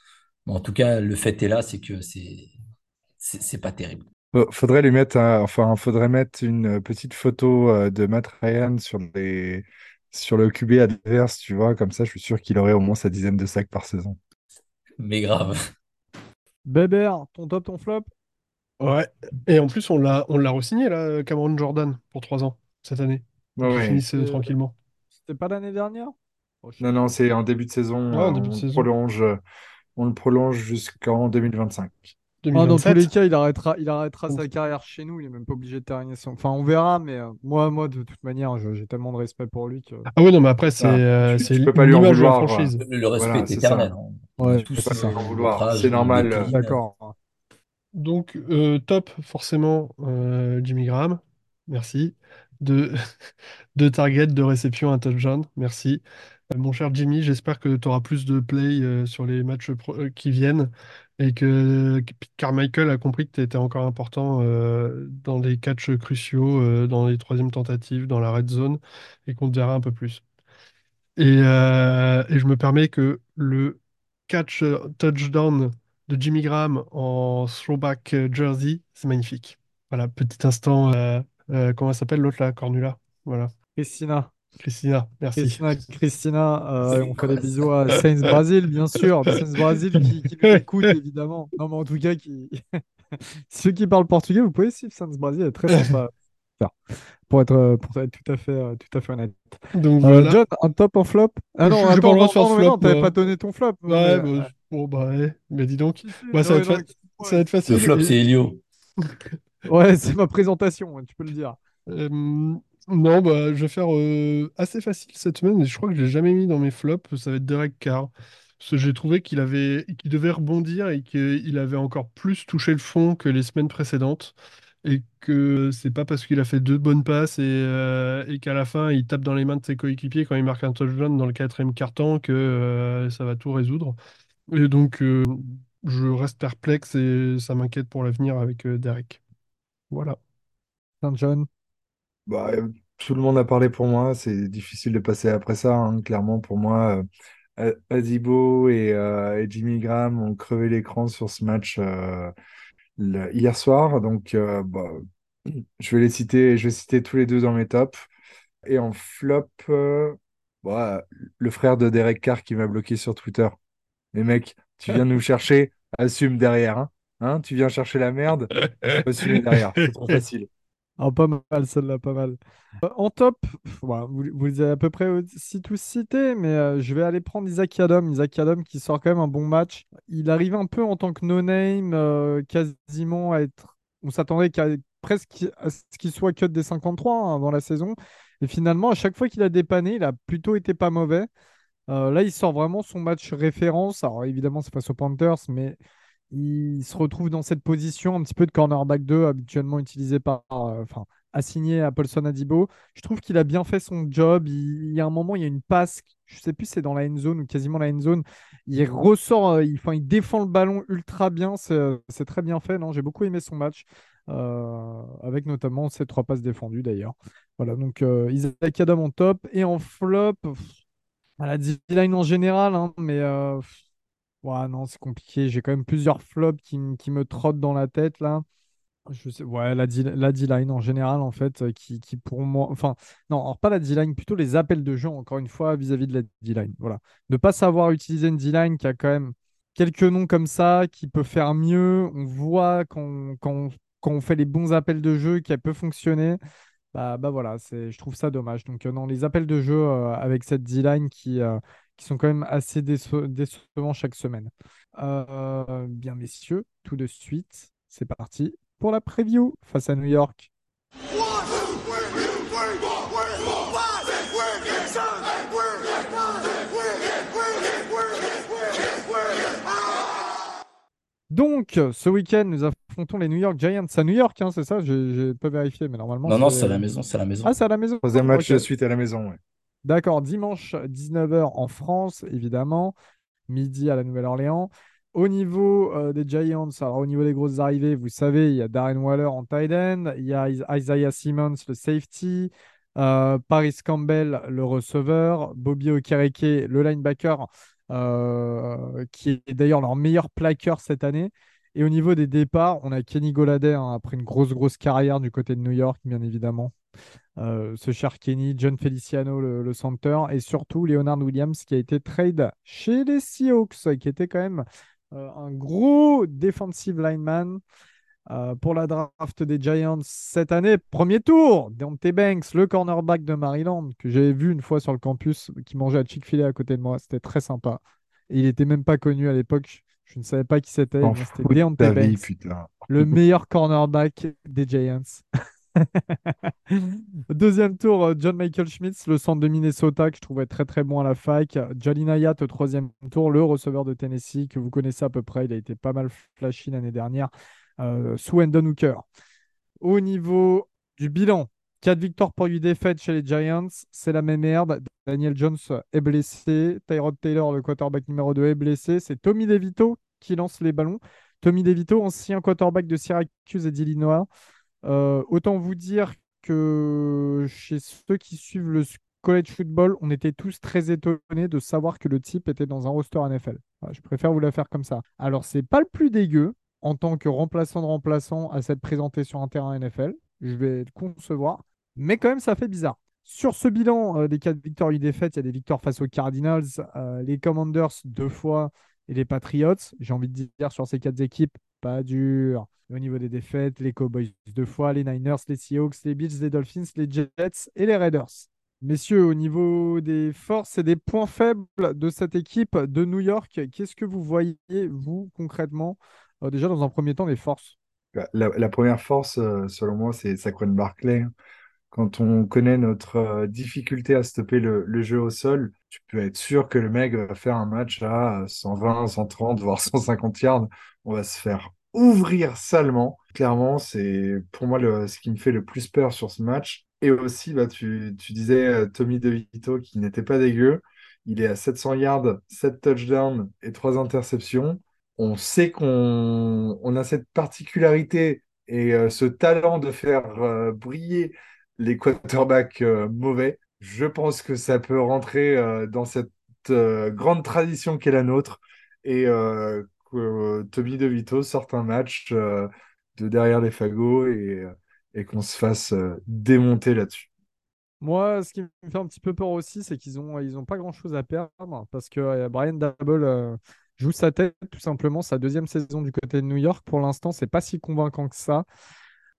Mais en tout cas, le fait est là, c'est que c'est c'est pas terrible. Faut- Faudrait lui mettre, un- enfin, faudrait mettre une petite photo euh, de Matt Ryan sur les, sur le QB adverse, tu vois, comme ça, je suis sûr qu'il aurait au moins sa dizaine de sacs par saison. Mais grave. Bébert, ton top, ton flop? Ouais. Et en plus, on l'a on l'a re-signé, là, Cameron Jordan, pour trois ans, cette année. Ouais, ouais. finissent euh, tranquillement. C'était pas l'année dernière? Oh, je Non, non, c'est en début de saison, Ouais, en début de on saison. prolonge, on le prolonge jusqu'en 2025. Ah, dans tous les 2027. cas, il arrêtera, il arrêtera sa carrière chez nous. Il est même pas obligé de terminer son. Enfin, on verra, mais euh, moi, moi, de toute manière, j'ai tellement de respect pour lui que. Ah oui, non, mais après, c'est Ah, euh, tu, c'est tu peux pas lui en l'image de la vouloir. franchise. Le, respect Voilà, est éternel. hein. Ouais, Tu peux pas lui en euh, vouloir. C'est normal. D'accord. Donc, euh, top, forcément, euh, Jimmy Graham. Merci. De, de target, de réception, un touchdown. Merci. Euh, mon cher Jimmy, j'espère que tu auras plus de play sur les matchs qui viennent et que Carmichael a compris que tu étais encore important dans les catchs cruciaux, dans les troisièmes tentatives, dans la red zone et qu'on te verra un peu plus. Et, et je me permets que le catch touchdown de Jimmy Graham en throwback euh, jersey, c'est magnifique. Voilà, petit instant. euh, euh, comment elle s'appelle l'autre là, Cornula? Voilà, Christina. Christina, merci. Christina, Christina, euh, on fait des bisous à Saints Brazil, bien sûr. Saints Brazil qui, qui nous écoute, évidemment. Non, mais en tout cas, qui... ceux qui parlent portugais, vous pouvez suivre Saints Brazil, est très sympa. Pour être, pour être tout à fait, tout à fait honnête. Donc Euh, voilà. John, un top en flop? Ah Je- non, pas attends, le droit non, non, non, flop, t'avais pas donné ton flop. Ouais, euh, bah, bon, bah, ouais. Mais dis donc, bah, ça va être, fa- non, excuse-moi, ça va être Le facile. flop, c'est Elio. Ouais, c'est ma présentation, tu peux le dire. Euh, non, bah, je vais faire euh, assez facile cette semaine, et je crois que je l'ai jamais mis dans mes flops. Ça va être Derek Carr. Parce que j'ai trouvé qu'il avait, qu'il devait rebondir et qu'il avait encore plus touché le fond que les semaines précédentes. Et que c'est pas parce qu'il a fait deux bonnes passes et, euh, et qu'à la fin il tape dans les mains de ses coéquipiers quand il marque un touchdown dans le quatrième quart-temps que euh, ça va tout résoudre. Et donc euh, je reste perplexe et ça m'inquiète pour l'avenir avec euh, Derek. Voilà. Saint John. Bah, euh, tout le monde a parlé pour moi. C'est difficile de passer après ça. hein. Clairement, pour moi, euh, A- Adibo et, euh, et Jimmy Graham ont crevé l'écran sur ce match euh, le- hier soir. Donc, euh, bah, je vais les citer. Je vais citer tous les deux dans mes tops. Et en flop, euh, bah, le frère de Derek Carr qui m'a bloqué sur Twitter. Les mecs, tu viens nous chercher, assume derrière. Hein, Hein, tu viens chercher la merde, faut assumer derrière. C'est trop facile. Ah, pas mal, celle-là, pas mal. Euh, en top, pff, voilà, vous, vous les avez à peu près aussi tous cités, mais euh, je vais aller prendre Isaac Adam. Isaac Adam qui sort quand même un bon match. Il arrive un peu en tant que no-name, euh, quasiment à être. On s'attendait qu'à presque à ce qu'il soit cut des 53 hein, avant la saison. Et finalement, à chaque fois qu'il a dépanné, il a plutôt été pas mauvais. Euh, là, il sort vraiment son match référence. Alors évidemment, c'est face aux Panthers, mais il se retrouve dans cette position un petit peu de cornerback 2 habituellement utilisé par, euh, assigné à Paulson Adibo. Je trouve qu'il a bien fait son job. Il, y a un moment, il y a une passe, je sais plus c'est dans la end zone ou quasiment la end zone. Il ressort, euh, il, défend le ballon ultra bien. C'est très bien fait. Non, j'ai beaucoup aimé son match. avec notamment ces trois passes défendues d'ailleurs. Voilà, donc Isaac Adam en top et en flop, à la D-line en général, hein, mais euh, Ouais, non, c'est compliqué. J'ai quand même plusieurs flops qui, qui me trottent dans la tête là. Je sais, ouais, la D-line en général, en fait, euh, qui, qui pour moi. Enfin, non, alors pas la D-line, plutôt les appels de jeu, encore une fois, vis-à-vis de la D-line. Voilà. Ne pas savoir utiliser une D-line qui a quand même quelques noms comme ça qui peut faire mieux. On voit quand, quand, quand on fait les bons appels de jeu qu'elle peut fonctionner. Bah, bah voilà, c'est, je trouve ça dommage. Donc, euh, non, les appels de jeu euh, avec cette D-line qui, euh, qui sont quand même assez déce- décevants chaque semaine. Euh, bien, messieurs, tout de suite, c'est parti pour la preview face à New York. Donc, ce week-end, nous affrontons les New York Giants à New York, hein, c'est ça? J'ai j'ai pas vérifié, mais normalement, Non, non, c'est- c'est à la maison, c'est à la maison. Ah, c'est à la maison. Troisième match de suite à la maison. ouais. D'accord, dimanche 19h en France, évidemment, midi à la Nouvelle-Orléans. Au niveau euh, des Giants, alors au niveau des grosses arrivées, vous savez, il y a Darren Waller en tight end, il y a Is- Isaiah Simmons, le safety, euh, Paris Campbell, le receveur, Bobby Okereke, le linebacker, euh, qui est d'ailleurs leur meilleur plaqueur cette année. Et au niveau des départs, on a Kenny Golladay, hein, après une grosse, grosse carrière du côté de New York, bien évidemment. Euh, ce cher Kenny, John Feliciano, le, le center, et surtout Leonard Williams qui a été trade chez les Seahawks, qui était quand même euh, un gros defensive lineman euh, pour la draft des Giants cette année. Premier tour, Deontay Banks, le cornerback de Maryland, que j'avais vu une fois sur le campus, qui mangeait à Chick-fil-A à côté de moi. C'était très sympa. Et il n'était même pas connu à l'époque. Je ne savais pas qui c'était. C'était fous de Deontay ta vie, Banks, putain. le meilleur cornerback des Giants. Deuxième tour, euh, John Michael Schmitz, le centre de Minnesota, que je trouvais très très bon à la fac. Jalin Hayat au troisième tour, le receveur de Tennessee, que vous connaissez à peu près. Il a été pas mal flashy l'année dernière, euh, sous Hendon Hooker. Au niveau du bilan, 4 victoires pour 8 défaites chez les Giants, c'est la même merde. Daniel Jones est blessé, Tyrod Taylor, le quarterback numéro 2, est blessé. C'est Tommy DeVito qui lance les ballons. Tommy DeVito, ancien quarterback de Syracuse et d'Illinois. Euh, autant vous dire que chez ceux qui suivent le college football, on était tous très étonnés de savoir que le type était dans un roster NFL. Je préfère vous la faire comme ça. Alors, c'est pas le plus dégueu en tant que remplaçant de remplaçant à s'être présenté sur un terrain NFL. Je vais le concevoir. Mais quand même, ça fait bizarre. Sur ce bilan euh, des quatre victoires et défaites, il y a des victoires face aux Cardinals, euh, les Commanders deux fois et les Patriots. J'ai envie de dire sur ces quatre équipes, pas dur. Au niveau des défaites, les Cowboys deux fois, les Niners, les Seahawks, les Bills, les Dolphins, les Jets et les Raiders. Messieurs, au niveau des forces et des points faibles de cette équipe de New York, qu'est-ce que vous voyez, vous, concrètement Euh, Déjà, dans un premier temps, les forces? La, la- première force, euh, selon moi, c'est Saquon Barkley. Quand on connaît notre euh, difficulté à stopper le, jeu au sol, tu peux être sûr que le mec va faire un match à 120, 130, voire 150 yards. On va se faire ouvrir salement. Clairement, c'est pour moi ce qui me fait le plus peur sur ce match. Et aussi, bah, tu, tu disais euh, Tommy DeVito qui n'était pas dégueu. Il est à 700 yards, 7 touchdowns et 3 interceptions. On sait qu'on on a cette particularité et euh, ce talent de faire euh, briller les quarterbacks euh, mauvais. Je pense que ça peut rentrer dans cette grande tradition qu'est la nôtre et que Tommy DeVito sorte un match de derrière les fagots et, qu'on se fasse démonter là-dessus. Moi, ce qui me fait un petit peu peur aussi, c'est qu'ils ont, ils ont pas grand-chose à perdre parce que Brian euh, joue sa tête tout simplement. Sa deuxième saison du côté de New York, pour l'instant, c'est pas si convaincant que ça.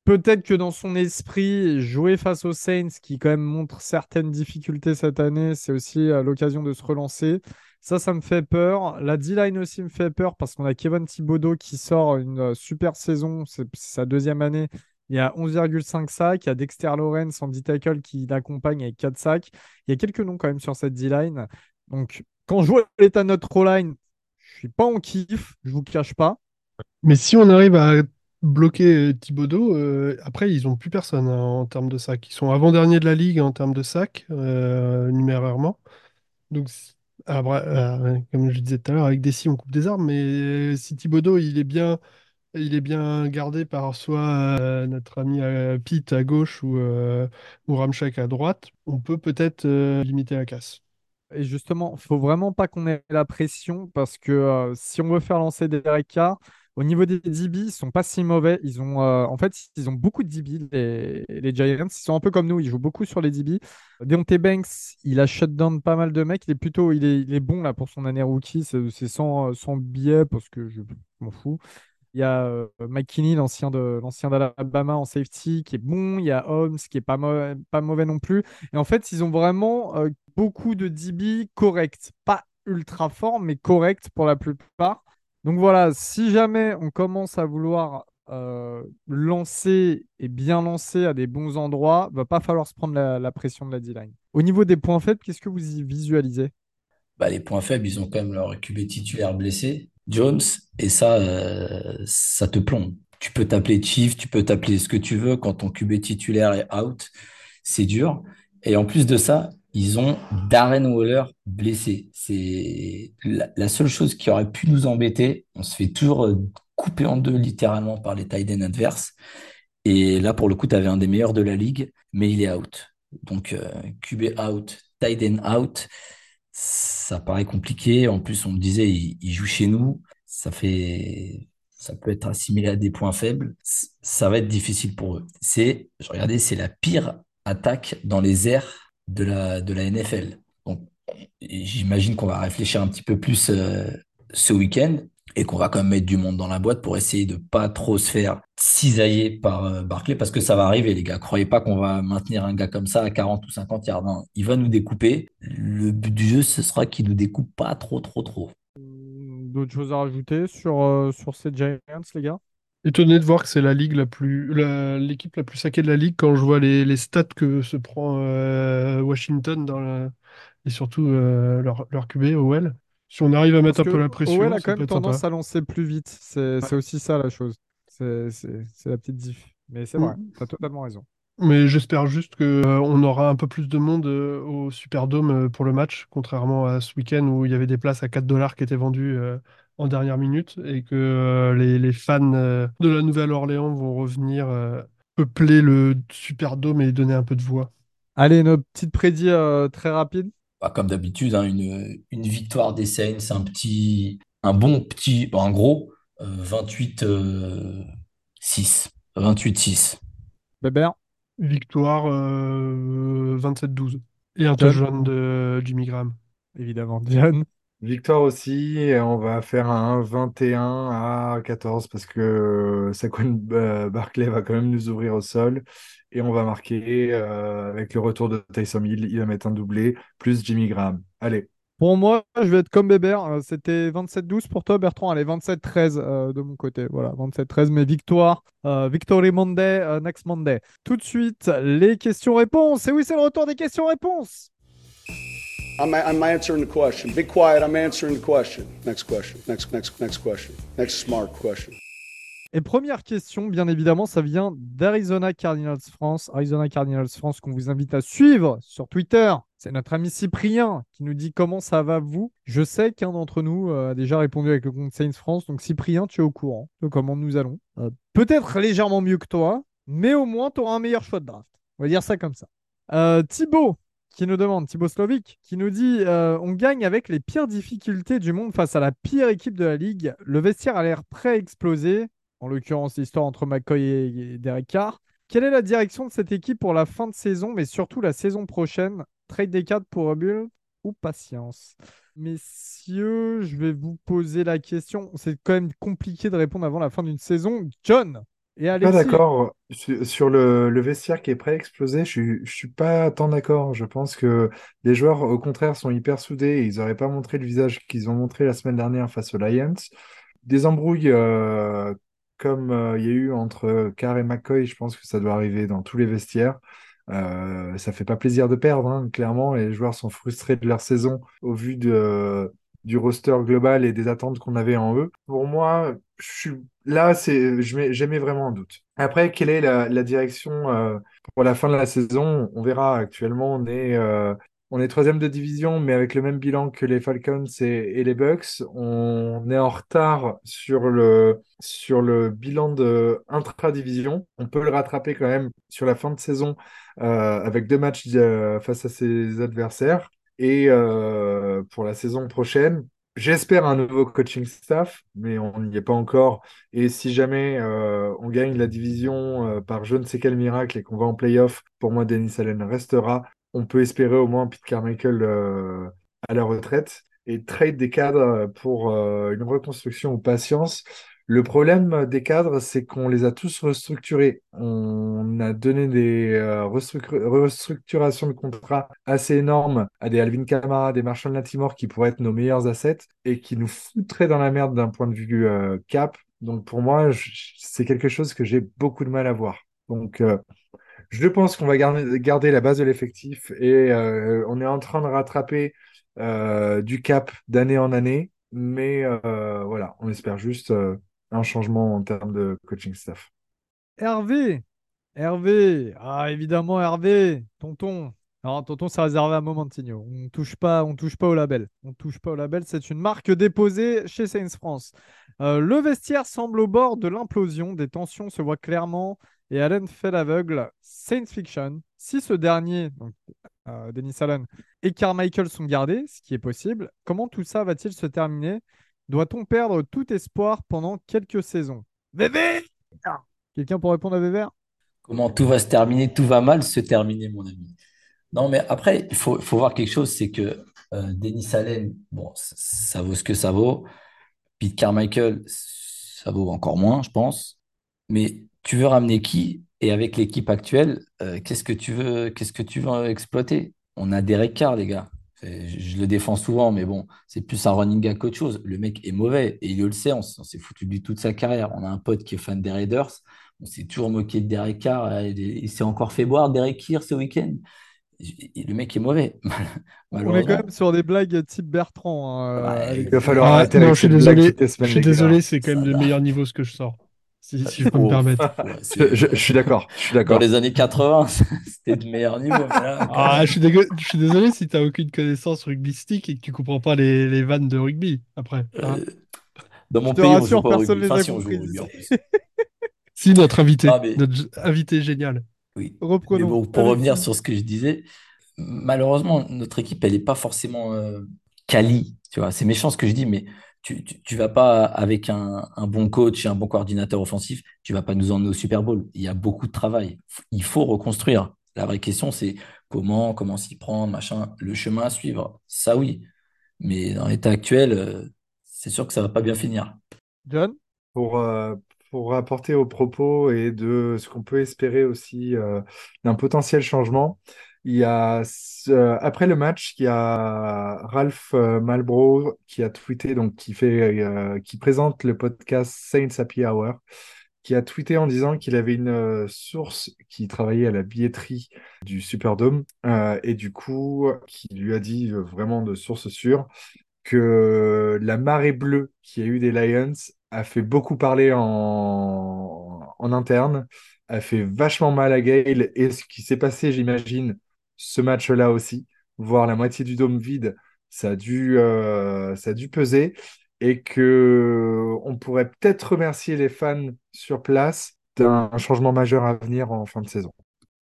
Peut-être que dans son esprit, jouer face aux Saints, qui quand même montrent certaines difficultés cette année, c'est aussi euh, l'occasion de se relancer. Ça, ça me fait peur. La D-line aussi me fait peur parce qu'on a Kevin Thibodeau qui sort une euh, super saison. C'est sa deuxième année. Il y a 11,5 sacs. Il y a Dexter Lawrence en D-tackle qui l'accompagne avec 4 sacs. Il y a quelques noms quand même sur cette D-line. Donc, quand je vois l'état de notre O-line, suis pas en kiff, je vous cache pas. Mais si on arrive à bloquer Thibodeau, euh, après, ils n'ont plus personne hein, en termes de sacs. Ils sont avant-dernier de la ligue en termes de sacs, euh, numérairement. Donc, ah, euh, comme je disais tout à l'heure, avec Dessy, on coupe des arbres. Mais si Thibodeau, il est bien, il est bien gardé par soit notre ami Pete à gauche ou, ou à droite, on peut peut-être limiter la casse. Et justement, faut vraiment pas qu'on ait la pression parce que euh, si on veut faire lancer Derek Carr, Au niveau des DB, ils sont pas si mauvais. Ils ont, euh, en fait, ils ont beaucoup de DB, les, les Giants. Ils sont un peu comme nous, ils jouent beaucoup sur les DB. Deontay Banks, il a shut down pas mal de mecs. Il est plutôt, il est, bon là pour son année rookie. C'est sans, sans biais parce que je m'en fous. Il y a euh, Mike Kinney, l'ancien d'Alabama en safety, qui est bon. Il y a Holmes, qui est pas, mauvais, non plus. Et en fait, ils ont vraiment euh, beaucoup de DB corrects. Pas ultra forts, mais corrects pour la plupart. Donc voilà, si jamais on commence à vouloir euh, lancer et bien lancer à des bons endroits, va pas falloir se prendre la, la pression de la D-line. Au niveau des points faibles, qu'est-ce que vous y visualisez? Bah, les points faibles, ils ont quand même leur QB titulaire blessé, Jones, et ça, euh, ça te plombe. Tu peux t'appeler Chief, tu peux t'appeler ce que tu veux quand ton QB titulaire est out, c'est dur. Et en plus de ça, ils ont Darren Waller blessé. C'est la, seule chose qui aurait pu nous embêter. On se fait toujours euh, couper en deux littéralement par les tight ends adverses. Et là, pour le coup, tu avais un des meilleurs de la ligue, mais il est out. Donc, euh, QB out, tight end out, ça paraît compliqué. En plus, on me disait, il, il joue chez nous. Ça fait, ça peut être assimilé à des points faibles. Ça va être difficile pour eux. C'est, je regardais, c'est la pire attaque dans les airs de la, de la NFL. Donc, j'imagine qu'on va réfléchir un petit peu plus euh, ce week-end et qu'on va quand même mettre du monde dans la boîte pour essayer de pas trop se faire cisailler par euh, Barclay parce que ça va arriver, les gars. Croyez pas qu'on va maintenir un gars comme ça à 40 ou 50 yards. Non, il va nous découper. Le but du jeu, ce sera qu'il nous découpe pas trop, trop, trop. D'autres choses à rajouter sur, euh, sur ces Giants, les gars? Étonné de voir que c'est la ligue la plus, la- l'équipe la plus saquée de la ligue quand je vois les, les stats que se prend euh, Washington dans la- et surtout euh, leur, leur QB, Howell. Si on arrive à mettre Parce un peu la pression, OL a quand même tendance sympa. à lancer plus vite. C'est aussi ça la chose. C'est la petite diff. Mais c'est vrai, Mm. tu as totalement raison. Mais j'espère juste que euh, on aura un peu plus de monde euh, au Superdome euh, pour le match, contrairement à ce week-end où il y avait des places à 4 dollars qui étaient vendues euh, en dernière minute et que euh, les, les fans euh, de la Nouvelle-Orléans vont revenir euh, peupler le Superdome et donner un peu de voix. Allez, nos petites prédits euh, très rapides. Bah, comme d'habitude, hein, une, une victoire des Saints, un petit, un bon petit, bon, un gros euh, 28 euh, 6. 28-6. Bébert, Victoire euh, 27-12. Et un touchdown de Jimmy Graham. évidemment. John, Victoire aussi, on va faire un 21 à 14 parce que Saquon euh, Barclay va quand même nous ouvrir au sol et on va marquer euh, avec le retour de Tyson Hill, il va mettre un doublé plus Jimmy Graham. Allez, pour moi, je vais être comme Bébert. Euh, C'était 27-12 pour toi, Bertrand. Allez, 27-13 euh, de mon côté. Voilà, 27-13, mais victoire. Euh, Victory Monday, euh, next Monday. Tout de suite, les questions-réponses. Et oui, c'est le retour des questions-réponses. I'm, I'm answering the question. Be quiet. I'm answering the question. Next question. Next, next, next question. Next smart question. Et première question, bien évidemment, ça vient d'Arizona Cardinals France. Arizona Cardinals France qu'on vous invite à suivre sur Twitter. C'est notre ami Cyprien qui nous dit comment ça va vous? Je sais qu'un d'entre nous euh, a déjà répondu avec le compte Saints France. Donc Cyprien, tu es au courant de comment nous allons. Euh, Peut-être légèrement mieux que toi, mais au moins tu auras un meilleur choix de draft. On va dire ça comme ça. Euh, Thibaut qui nous demande, Thibaut Slovic, qui nous dit euh, on gagne avec les pires difficultés du monde face à la pire équipe de la ligue. Le vestiaire a l'air prêt à exploser en l'occurrence l'histoire entre McCoy et, Derek Carr. Quelle est la direction de cette équipe pour la fin de saison, mais surtout la saison prochaine? Trade des cadres pour Rebuild ou patience? Messieurs, je vais vous poser la question. C'est quand même compliqué de répondre avant la fin d'une saison. John et pas Alexis. d'accord sur, sur le, le vestiaire qui est prêt à exploser. Je suis, je suis pas tant d'accord. Je pense que les joueurs, au contraire, sont hyper soudés et ils n'auraient pas montré le visage qu'ils ont montré la semaine dernière face aux Lions. Des embrouilles euh, comme euh, il y a eu entre Carr et McCoy, je pense que ça doit arriver dans tous les vestiaires. Euh, ça fait pas plaisir de perdre, hein, clairement, et les joueurs sont frustrés de leur saison au vu de, du roster global et des attentes qu'on avait en eux. Pour moi, je suis là, c'est, j'aimais vraiment un doute. Après, quelle est la, direction euh, pour la fin de la saison? On verra. Actuellement, on est, euh, on est troisième de division, mais avec le même bilan que les Falcons et, les Bucks. On est en retard sur le, sur le bilan de intra-division. On peut le rattraper quand même sur la fin de saison euh, avec deux matchs face à ses adversaires. Et euh, pour la saison prochaine, J'espère un nouveau coaching staff, mais on n'y est pas encore. Et si jamais euh, on gagne la division euh, par je ne sais quel miracle et qu'on va en playoff, pour moi, Denis Allen restera. On peut espérer au moins Pete Carmichael à la retraite et trade des cadres pour une reconstruction ou patience. Le problème des cadres, c'est qu'on les a tous restructurés. On a donné des euh, restructurations de contrats assez énormes à des Alvin Kamara, des Marshall Latimore qui pourraient être nos meilleurs assets et qui nous foutraient dans la merde d'un point de vue euh, cap. Donc pour moi, c'est quelque chose que j'ai beaucoup de mal à voir. Donc euh, je pense qu'on va garder, la base de l'effectif et on est en train de rattraper du cap d'année en année. Mais voilà, on espère juste un changement en termes de coaching staff. Hervé, Hervé, ah évidemment Hervé, tonton. Non, tonton, c'est réservé à Momentino. On touche pas, touche pas au label. On touche pas au label. C'est une marque déposée chez Saints France. Euh, le vestiaire semble au bord de l'implosion. Des tensions se voient clairement et Allen fait l'aveugle. Saints Fiction. Si ce dernier, donc euh, Denis Allen et Carmichael sont gardés, ce qui est possible, comment tout ça va-t-il se terminer? Doit-on perdre tout espoir pendant quelques saisons? Bébé Quelqu'un pour répondre à Vévert Comment tout va se terminer Tout va mal se terminer, mon ami? Non, mais après, il faut, voir quelque chose, c'est que euh, Denis Allen, bon, ça, vaut ce que ça vaut. Pete Carmichael, ça vaut encore moins, je pense. Mais tu veux ramener qui? Et avec l'équipe actuelle, euh, qu'est-ce que tu veux, qu'est-ce que tu veux exploiter? On a des Carr, les gars. Je le défends souvent, mais bon, c'est plus un running gag qu'autre chose. Le mec est mauvais et il le sait, on, s'est foutu de lui toute sa carrière. On a un pote qui est fan des Raiders, on s'est toujours moqué de Derek Carr, il, s'est encore fait boire Derek Carr ce week-end. Le mec est mauvais. On est quand même sur des blagues type Bertrand. Hein, euh, il va falloir ah, arrêter. je suis désolé, je suis désolé, c'est quand même le meilleur niveau ce que je sors si, je peux me permettre. je, suis d'accord. Je suis d'accord. Dans les années 80, c'était de meilleur niveau. ah, je, suis je suis désolé si tu n'as aucune connaissance rugbystique et que tu comprends pas les, les vannes de rugby après. Hein. Euh, dans mon pays, on joue pas personne rugby. Enfin, si, si, notre invité, notre invité génial. Oui. Reprenons. pour revenir sur ce que je disais, malheureusement, notre équipe, elle n'est pas forcément euh, quali. Tu vois, c'est méchant ce que je dis, mais tu, tu, vas pas, avec un, bon coach et un bon coordinateur offensif, tu vas pas nous emmener au Super Bowl. Il y a beaucoup de travail. Il faut reconstruire. La vraie question, c'est comment, comment s'y prendre, machin, le chemin à suivre. Ça, oui. Mais dans l'état actuel, euh, c'est sûr que ça va pas bien finir. John? Pour, euh, pour apporter aux propos et de ce qu'on peut espérer aussi euh, d'un potentiel changement, il y a, euh, après le match, il y a Ralph euh, Malbro qui a tweeté, donc qui, fait, euh, qui présente le podcast Saints Happy Hour, qui a tweeté en disant qu'il avait une source qui travaillait à la billetterie du Superdome et du coup, qui lui a dit vraiment de source sûre que la marée bleue qui a eu des Lions a fait beaucoup parler en, en interne, a fait vachement mal à Gale et ce qui s'est passé, j'imagine, ce match-là aussi, voir la moitié du dôme vide, ça a dû, euh, ça a dû peser et que on pourrait peut-être remercier les fans sur place d'un changement majeur à venir en fin de saison.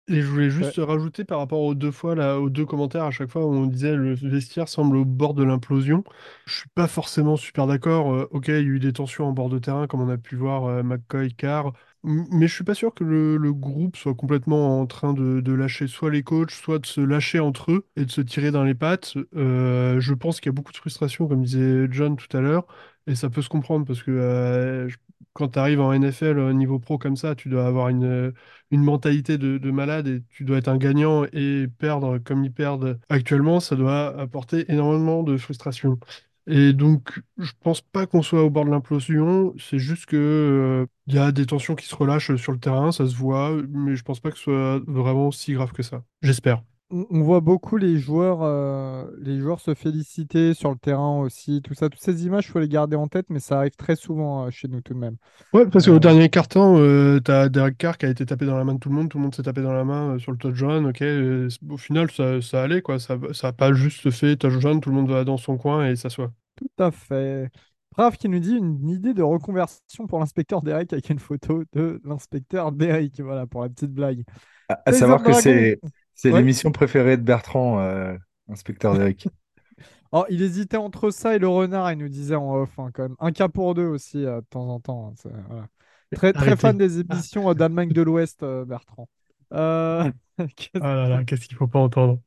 Et je voulais juste rajouter par rapport aux deux fois, là, aux deux commentaires, à chaque fois où on disait le vestiaire semble au bord de l'implosion. Je suis pas forcément super d'accord. Euh, ok, il y a eu des tensions en bord de terrain, comme on a pu voir euh, McCoy, Carr. Mais je suis pas sûr que le, groupe soit complètement en train de, lâcher soit les coachs, soit de se lâcher entre eux et de se tirer dans les pattes. Euh, je pense qu'il y a beaucoup de frustration, comme disait John tout à l'heure, et ça peut se comprendre parce que euh, quand tu arrives en NFL au niveau pro comme ça, tu dois avoir une, mentalité de, malade et tu dois être un gagnant et perdre comme ils perdent actuellement, ça doit apporter énormément de frustration. Et donc, je pense pas qu'on soit au bord de l'implosion. C'est juste que il euh, y a des tensions qui se relâchent sur le terrain, ça se voit, mais je pense pas que ce soit vraiment si grave que ça. J'espère. On voit beaucoup les joueurs, euh, les joueurs se féliciter sur le terrain aussi, tout ça. Toutes ces images, il faut les garder en tête, mais ça arrive très souvent euh, chez nous tout de même. Ouais, parce qu'au dernier carton, tu as Derek Carr qui a été tapé dans la main de tout le monde, tout le monde s'est tapé dans la main sur le touchdown, ok. au final, ça, ça, allait, quoi. Ça n'a pas juste fait touchdown, tout le monde va dans son coin et s'assoit. Tout à fait. Brave qui nous dit une idée de reconversion pour l'inspecteur Derek avec une photo de l'inspecteur Derek. Voilà, pour la petite blague. À, savoir que c'est c'est l'émission préférée de Bertrand, euh, inspecteur Derek. Oh, il hésitait entre ça et le renard, il nous disait en off, hein, quand même. Un cas pour deux aussi, euh, de temps en temps. hein, voilà. Très, très Arrêtez. fan des émissions euh, d'Allemagne de l'Ouest, euh, Bertrand. Euh, qu'est-ce- Ah là là, qu'est-ce qu'il faut pas entendre.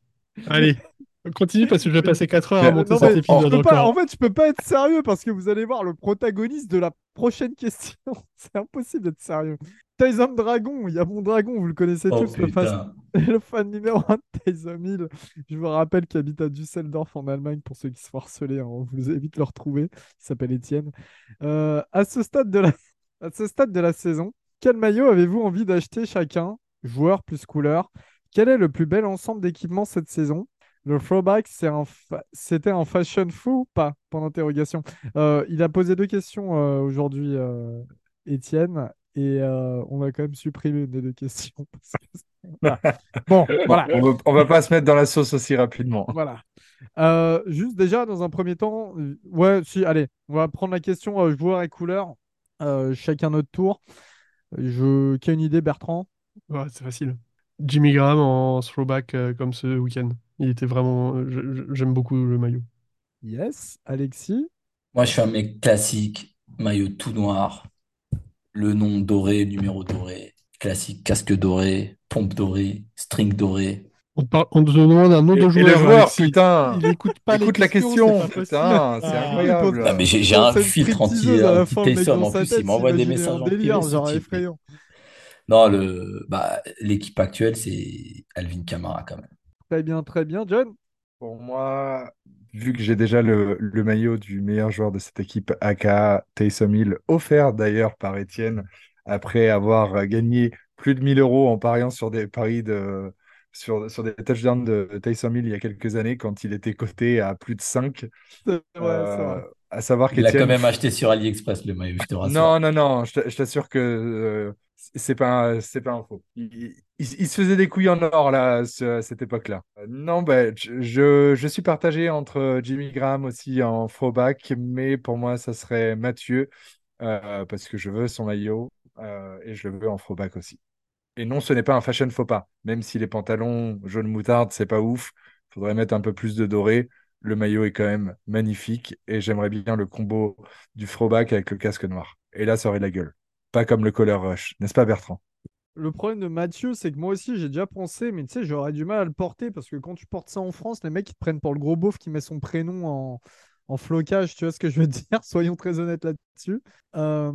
Allez, on continue parce que je vais passer 4 heures à monter Non, cet épisode peux pas- en fait, je peux pas être sérieux parce que vous allez voir le protagoniste de la prochaine question. C'est impossible d'être sérieux. Tyson Dragon, il y a mon dragon, vous le connaissez Oh tous, le fan, le fan numéro 1 de Tyson Hill. Je vous rappelle qu'il habite à Düsseldorf en Allemagne pour ceux qui se font harceler. hein. On vous évite de le retrouver. Il s'appelle Étienne. Euh, à, ce stade de la... à ce stade de la saison, quel maillot avez-vous envie d'acheter chacun, joueur plus couleur Quel est le plus bel ensemble d'équipements cette saison? Le throwback, c'est un fa- c'était un fashion fou ou pas? Point d'interrogation. Euh, il a posé deux questions euh, aujourd'hui, euh, Étienne, et euh, on a quand même supprimé une des deux questions. parce que. Bon, voilà. On va, on va pas se mettre dans la sauce aussi rapidement. Voilà. Euh, juste déjà, dans un premier temps, euh, ouais, si, allez, on va prendre la question euh, joueur et couleur, euh, chacun notre tour. Je... Qui a une idée, Bertrand? Ouais, c'est facile. Jimmy Graham en throwback euh, comme ce week-end. Il était vraiment. J'aime beaucoup le maillot. Yes. Alexis? Moi, je suis un mec classique, maillot tout noir, le nom doré, numéro doré, classique, casque doré, pompe dorée, string doré. On, parle- on te demande un nom Et, de et joueur. le joueur, putain, Il écoute pas les écoute la question, c'est pas possible. putain, c'est Ah, incroyable. Ah, mais j'ai un filtre anti, anti dans en plus, tête, il m'envoie des messages en délire, privé, ce genre type. effrayant. Non, le, bah, l'équipe actuelle, c'est Alvin Kamara quand même. Très bien, très bien. John? Pour moi, vu que j'ai déjà le, le maillot du meilleur joueur de cette équipe, aka Taysom Hill, offert d'ailleurs par Étienne, après avoir gagné plus de 1000 euros en pariant sur des paris de, sur, sur des touchdowns de Taysom Hill il y a quelques années, quand il était coté à plus de 5. C'est vrai, Euh, à savoir Il l'a quand même acheté sur AliExpress, le maillot, je te rassure. Non, non, non, je t'a- je t'assure que euh, c'est pas, c'est pas un faux. Il, il- se faisait des couilles en or là, à ce- à cette époque-là. Non, bah, je, je, suis partagé entre Jimmy Graham aussi en throwback, mais pour moi, ça serait Mathieu, euh, parce que je veux son maillot euh, et je le veux en throwback aussi. Et non, ce n'est pas un fashion faux pas, même si les pantalons jaune moutarde, c'est pas ouf, faudrait mettre un peu plus de doré. Le maillot est quand même magnifique et j'aimerais bien le combo du throwback avec le casque noir. Et là, ça aurait la gueule. Pas comme le Color Rush, n'est-ce pas Bertrand? Le problème de Mathieu, c'est que moi aussi, j'ai déjà pensé, mais tu sais, j'aurais du mal à le porter parce que quand tu portes ça en France, les mecs, ils te prennent pour le gros beauf qui met son prénom en, en flocage. Tu vois ce que je veux dire? Soyons très honnêtes là-dessus. Euh,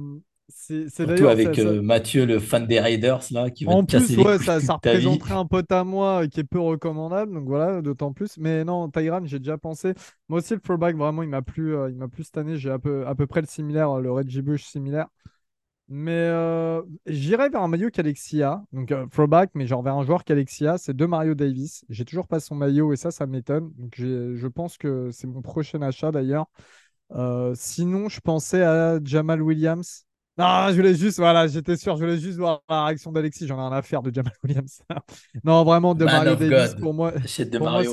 c'est c'est Surtout avec ça- ça- euh, Mathieu, le fan des Raiders, là, qui va En te casser plus, les ouais, ça, ça représenterait un pote à moi euh, qui est peu recommandable, donc voilà, d'autant plus. Mais non, Tyran, j'ai déjà pensé. Moi aussi, le throwback, vraiment, il m'a plu, euh, il m'a plu cette année. J'ai à peu, à peu près le similaire, le Reggie Bush similaire. Mais euh, j'irais vers un maillot qu'Alexia, donc euh, throwback, mais genre vers un joueur qu'Alexia, c'est de Mario Davis. J'ai toujours pas son maillot et ça, ça m'étonne. Donc je pense que c'est mon prochain achat d'ailleurs. Euh, sinon, je pensais à Jamal Williams. Non, je voulais juste, voilà, j'étais sûr, je voulais juste voir la réaction d'Alexis. J'en ai rien à faire de Jamal Williams. non, vraiment, de Man Mario Davis, God. pour moi, c'est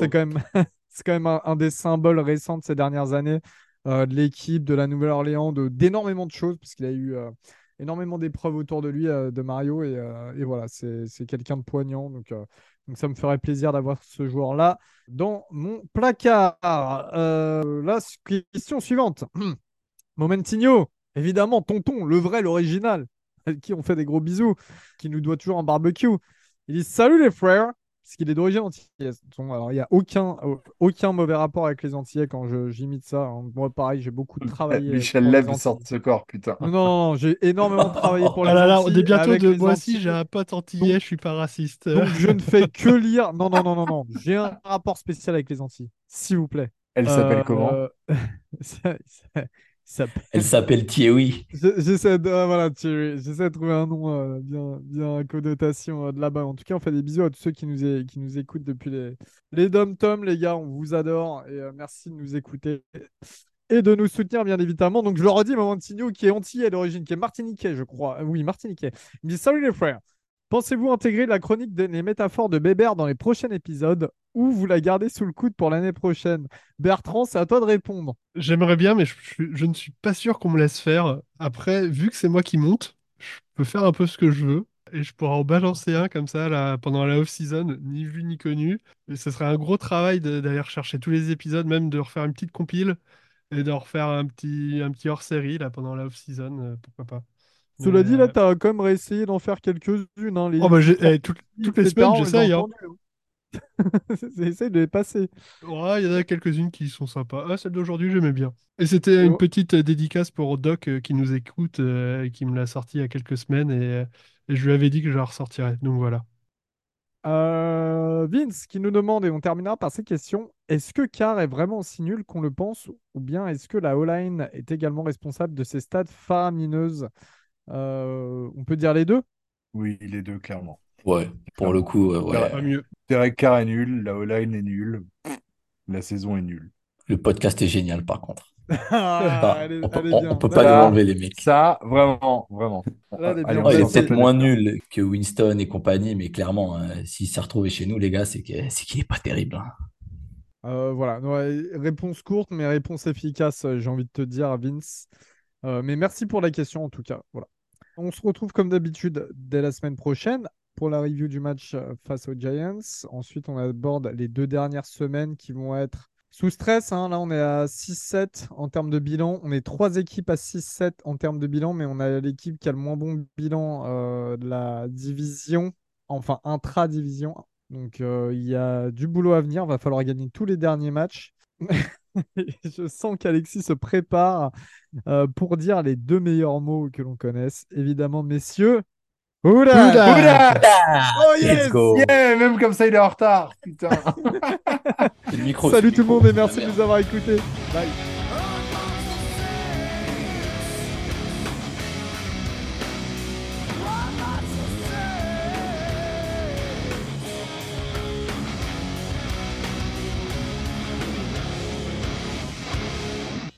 quand même, c'est quand même un, un des symboles récents de ces dernières années, euh, de l'équipe, de la Nouvelle-Orléans, de, d'énormément de choses, parce qu'il a eu euh, énormément d'épreuves autour de lui, euh, de Mario, et, euh, et voilà, c'est, quelqu'un de poignant. Donc, euh, donc, ça me ferait plaisir d'avoir ce joueur-là dans mon placard. La question suivante. Momentinho, évidemment, tonton, le vrai, l'original, avec qui on fait des gros bisous, qui nous doit toujours un barbecue. Il dit Salut les frères, parce qu'il est d'origine antillaise. Bon, alors, il n'y a aucun, aucun mauvais rapport avec les Antillais quand je- j'imite ça. hein. Moi, pareil, j'ai beaucoup travaillé. Michel Leb Antilles. sort de ce corps, putain. Non, non, j'ai énormément travaillé pour les Ah là là, on Antilles est bientôt de moi aussi, j'ai un pote antillais, je suis pas raciste. Donc, je ne fais que lire. Non, non, non, non, non. J'ai un rapport spécial avec les Antilles, s'il vous plaît. Elle s'appelle Euh, comment? Elle s'appelle Thierry. Je- J'essaie de, ah, voilà, Thierry, j'essaie de trouver un nom euh, bien, bien connotation euh, de là-bas. En tout cas, on fait des bisous à tous ceux qui nous, qui nous écoutent depuis les, les dom-toms, les gars. On vous adore et euh, merci de nous écouter et de nous soutenir, bien évidemment. Donc, je le redis, Momentinho, qui est antillais d'origine, qui est martiniquais, je crois. Oui, martiniquais. Il me dit Salut les frères. Pensez-vous intégrer la chronique des les métaphores de Bébert dans les prochains épisodes? Ou vous la gardez sous le coude pour l'année prochaine? Bertrand, c'est à toi de répondre. J'aimerais bien, mais je, je- je ne suis pas sûr qu'on me laisse faire. Après, vu que c'est moi qui monte, je peux faire un peu ce que je veux. et je pourrais en balancer un comme ça là, pendant la off-season, ni vu ni connu. Et ce serait un gros travail d'aller rechercher tous les épisodes, même de refaire une petite compile et de refaire un petit, un petit hors-série là pendant la off-season, euh, pourquoi pas. Cela dit, là, euh, t'as quand même réessayé d'en faire quelques-unes. Hein, les oh, bah, eh, toutes, toutes les semaines, j'essaye. hein. J'essaie de les passer. Ouais, il y en a quelques-unes qui sont sympas. Ah, celle d'aujourd'hui, j'aimais bien. Et c'était une Oh. petite euh, dédicace pour Doc euh, qui nous écoute euh, et qui me l'a sorti il y a quelques semaines et, euh, et je lui avais dit que je la ressortirais. Donc voilà. Euh, Vince qui nous demande, et on terminera par ces questions, est-ce que Carr est vraiment aussi nul qu'on le pense ou bien est-ce que la O-line est également responsable de ces stats faramineuses? Euh, On peut dire les deux? Oui, les deux, clairement. Ouais, pour le coup, ouais. Pas mieux. Derek Carr est nul, la O-line est nulle, la saison est nulle. Le podcast est génial, par contre. Ah, Bah, elle est- on peut, on- on peut pas Là, nous Là, enlever les mecs. Ça, vraiment, vraiment. Là, elle est Oh, peut-être peu moins nul que Winston et compagnie, mais clairement, hein, s'il s'est retrouvé chez nous, les gars, c'est qu'il est pas terrible. hein. Euh, voilà, ouais, réponse courte, mais réponse efficace, euh, j'ai envie de te dire, Vince. Euh, mais merci pour la question en tout cas. Voilà. On se retrouve comme d'habitude dès la semaine prochaine pour la review du match euh, face aux Giants. Ensuite, on aborde les deux dernières semaines qui vont être sous stress. hein. Là, on est à 6-7 en termes de bilan. On est trois équipes à 6-7 en termes de bilan, mais on a l'équipe qui a le moins bon bilan euh, de la division, enfin intra-division. Donc, euh, il y a du boulot à venir. Va falloir gagner tous les derniers matchs. Je sens qu'Alexis se prépare pour dire les deux meilleurs mots que l'on connaisse. Évidemment, messieurs. Oula Oula Oula Oh Let's yes go. Yeah, même comme ça, il est en retard. Putain. Le micro, Salut tout le monde et merci de nous avoir écoutés. Bye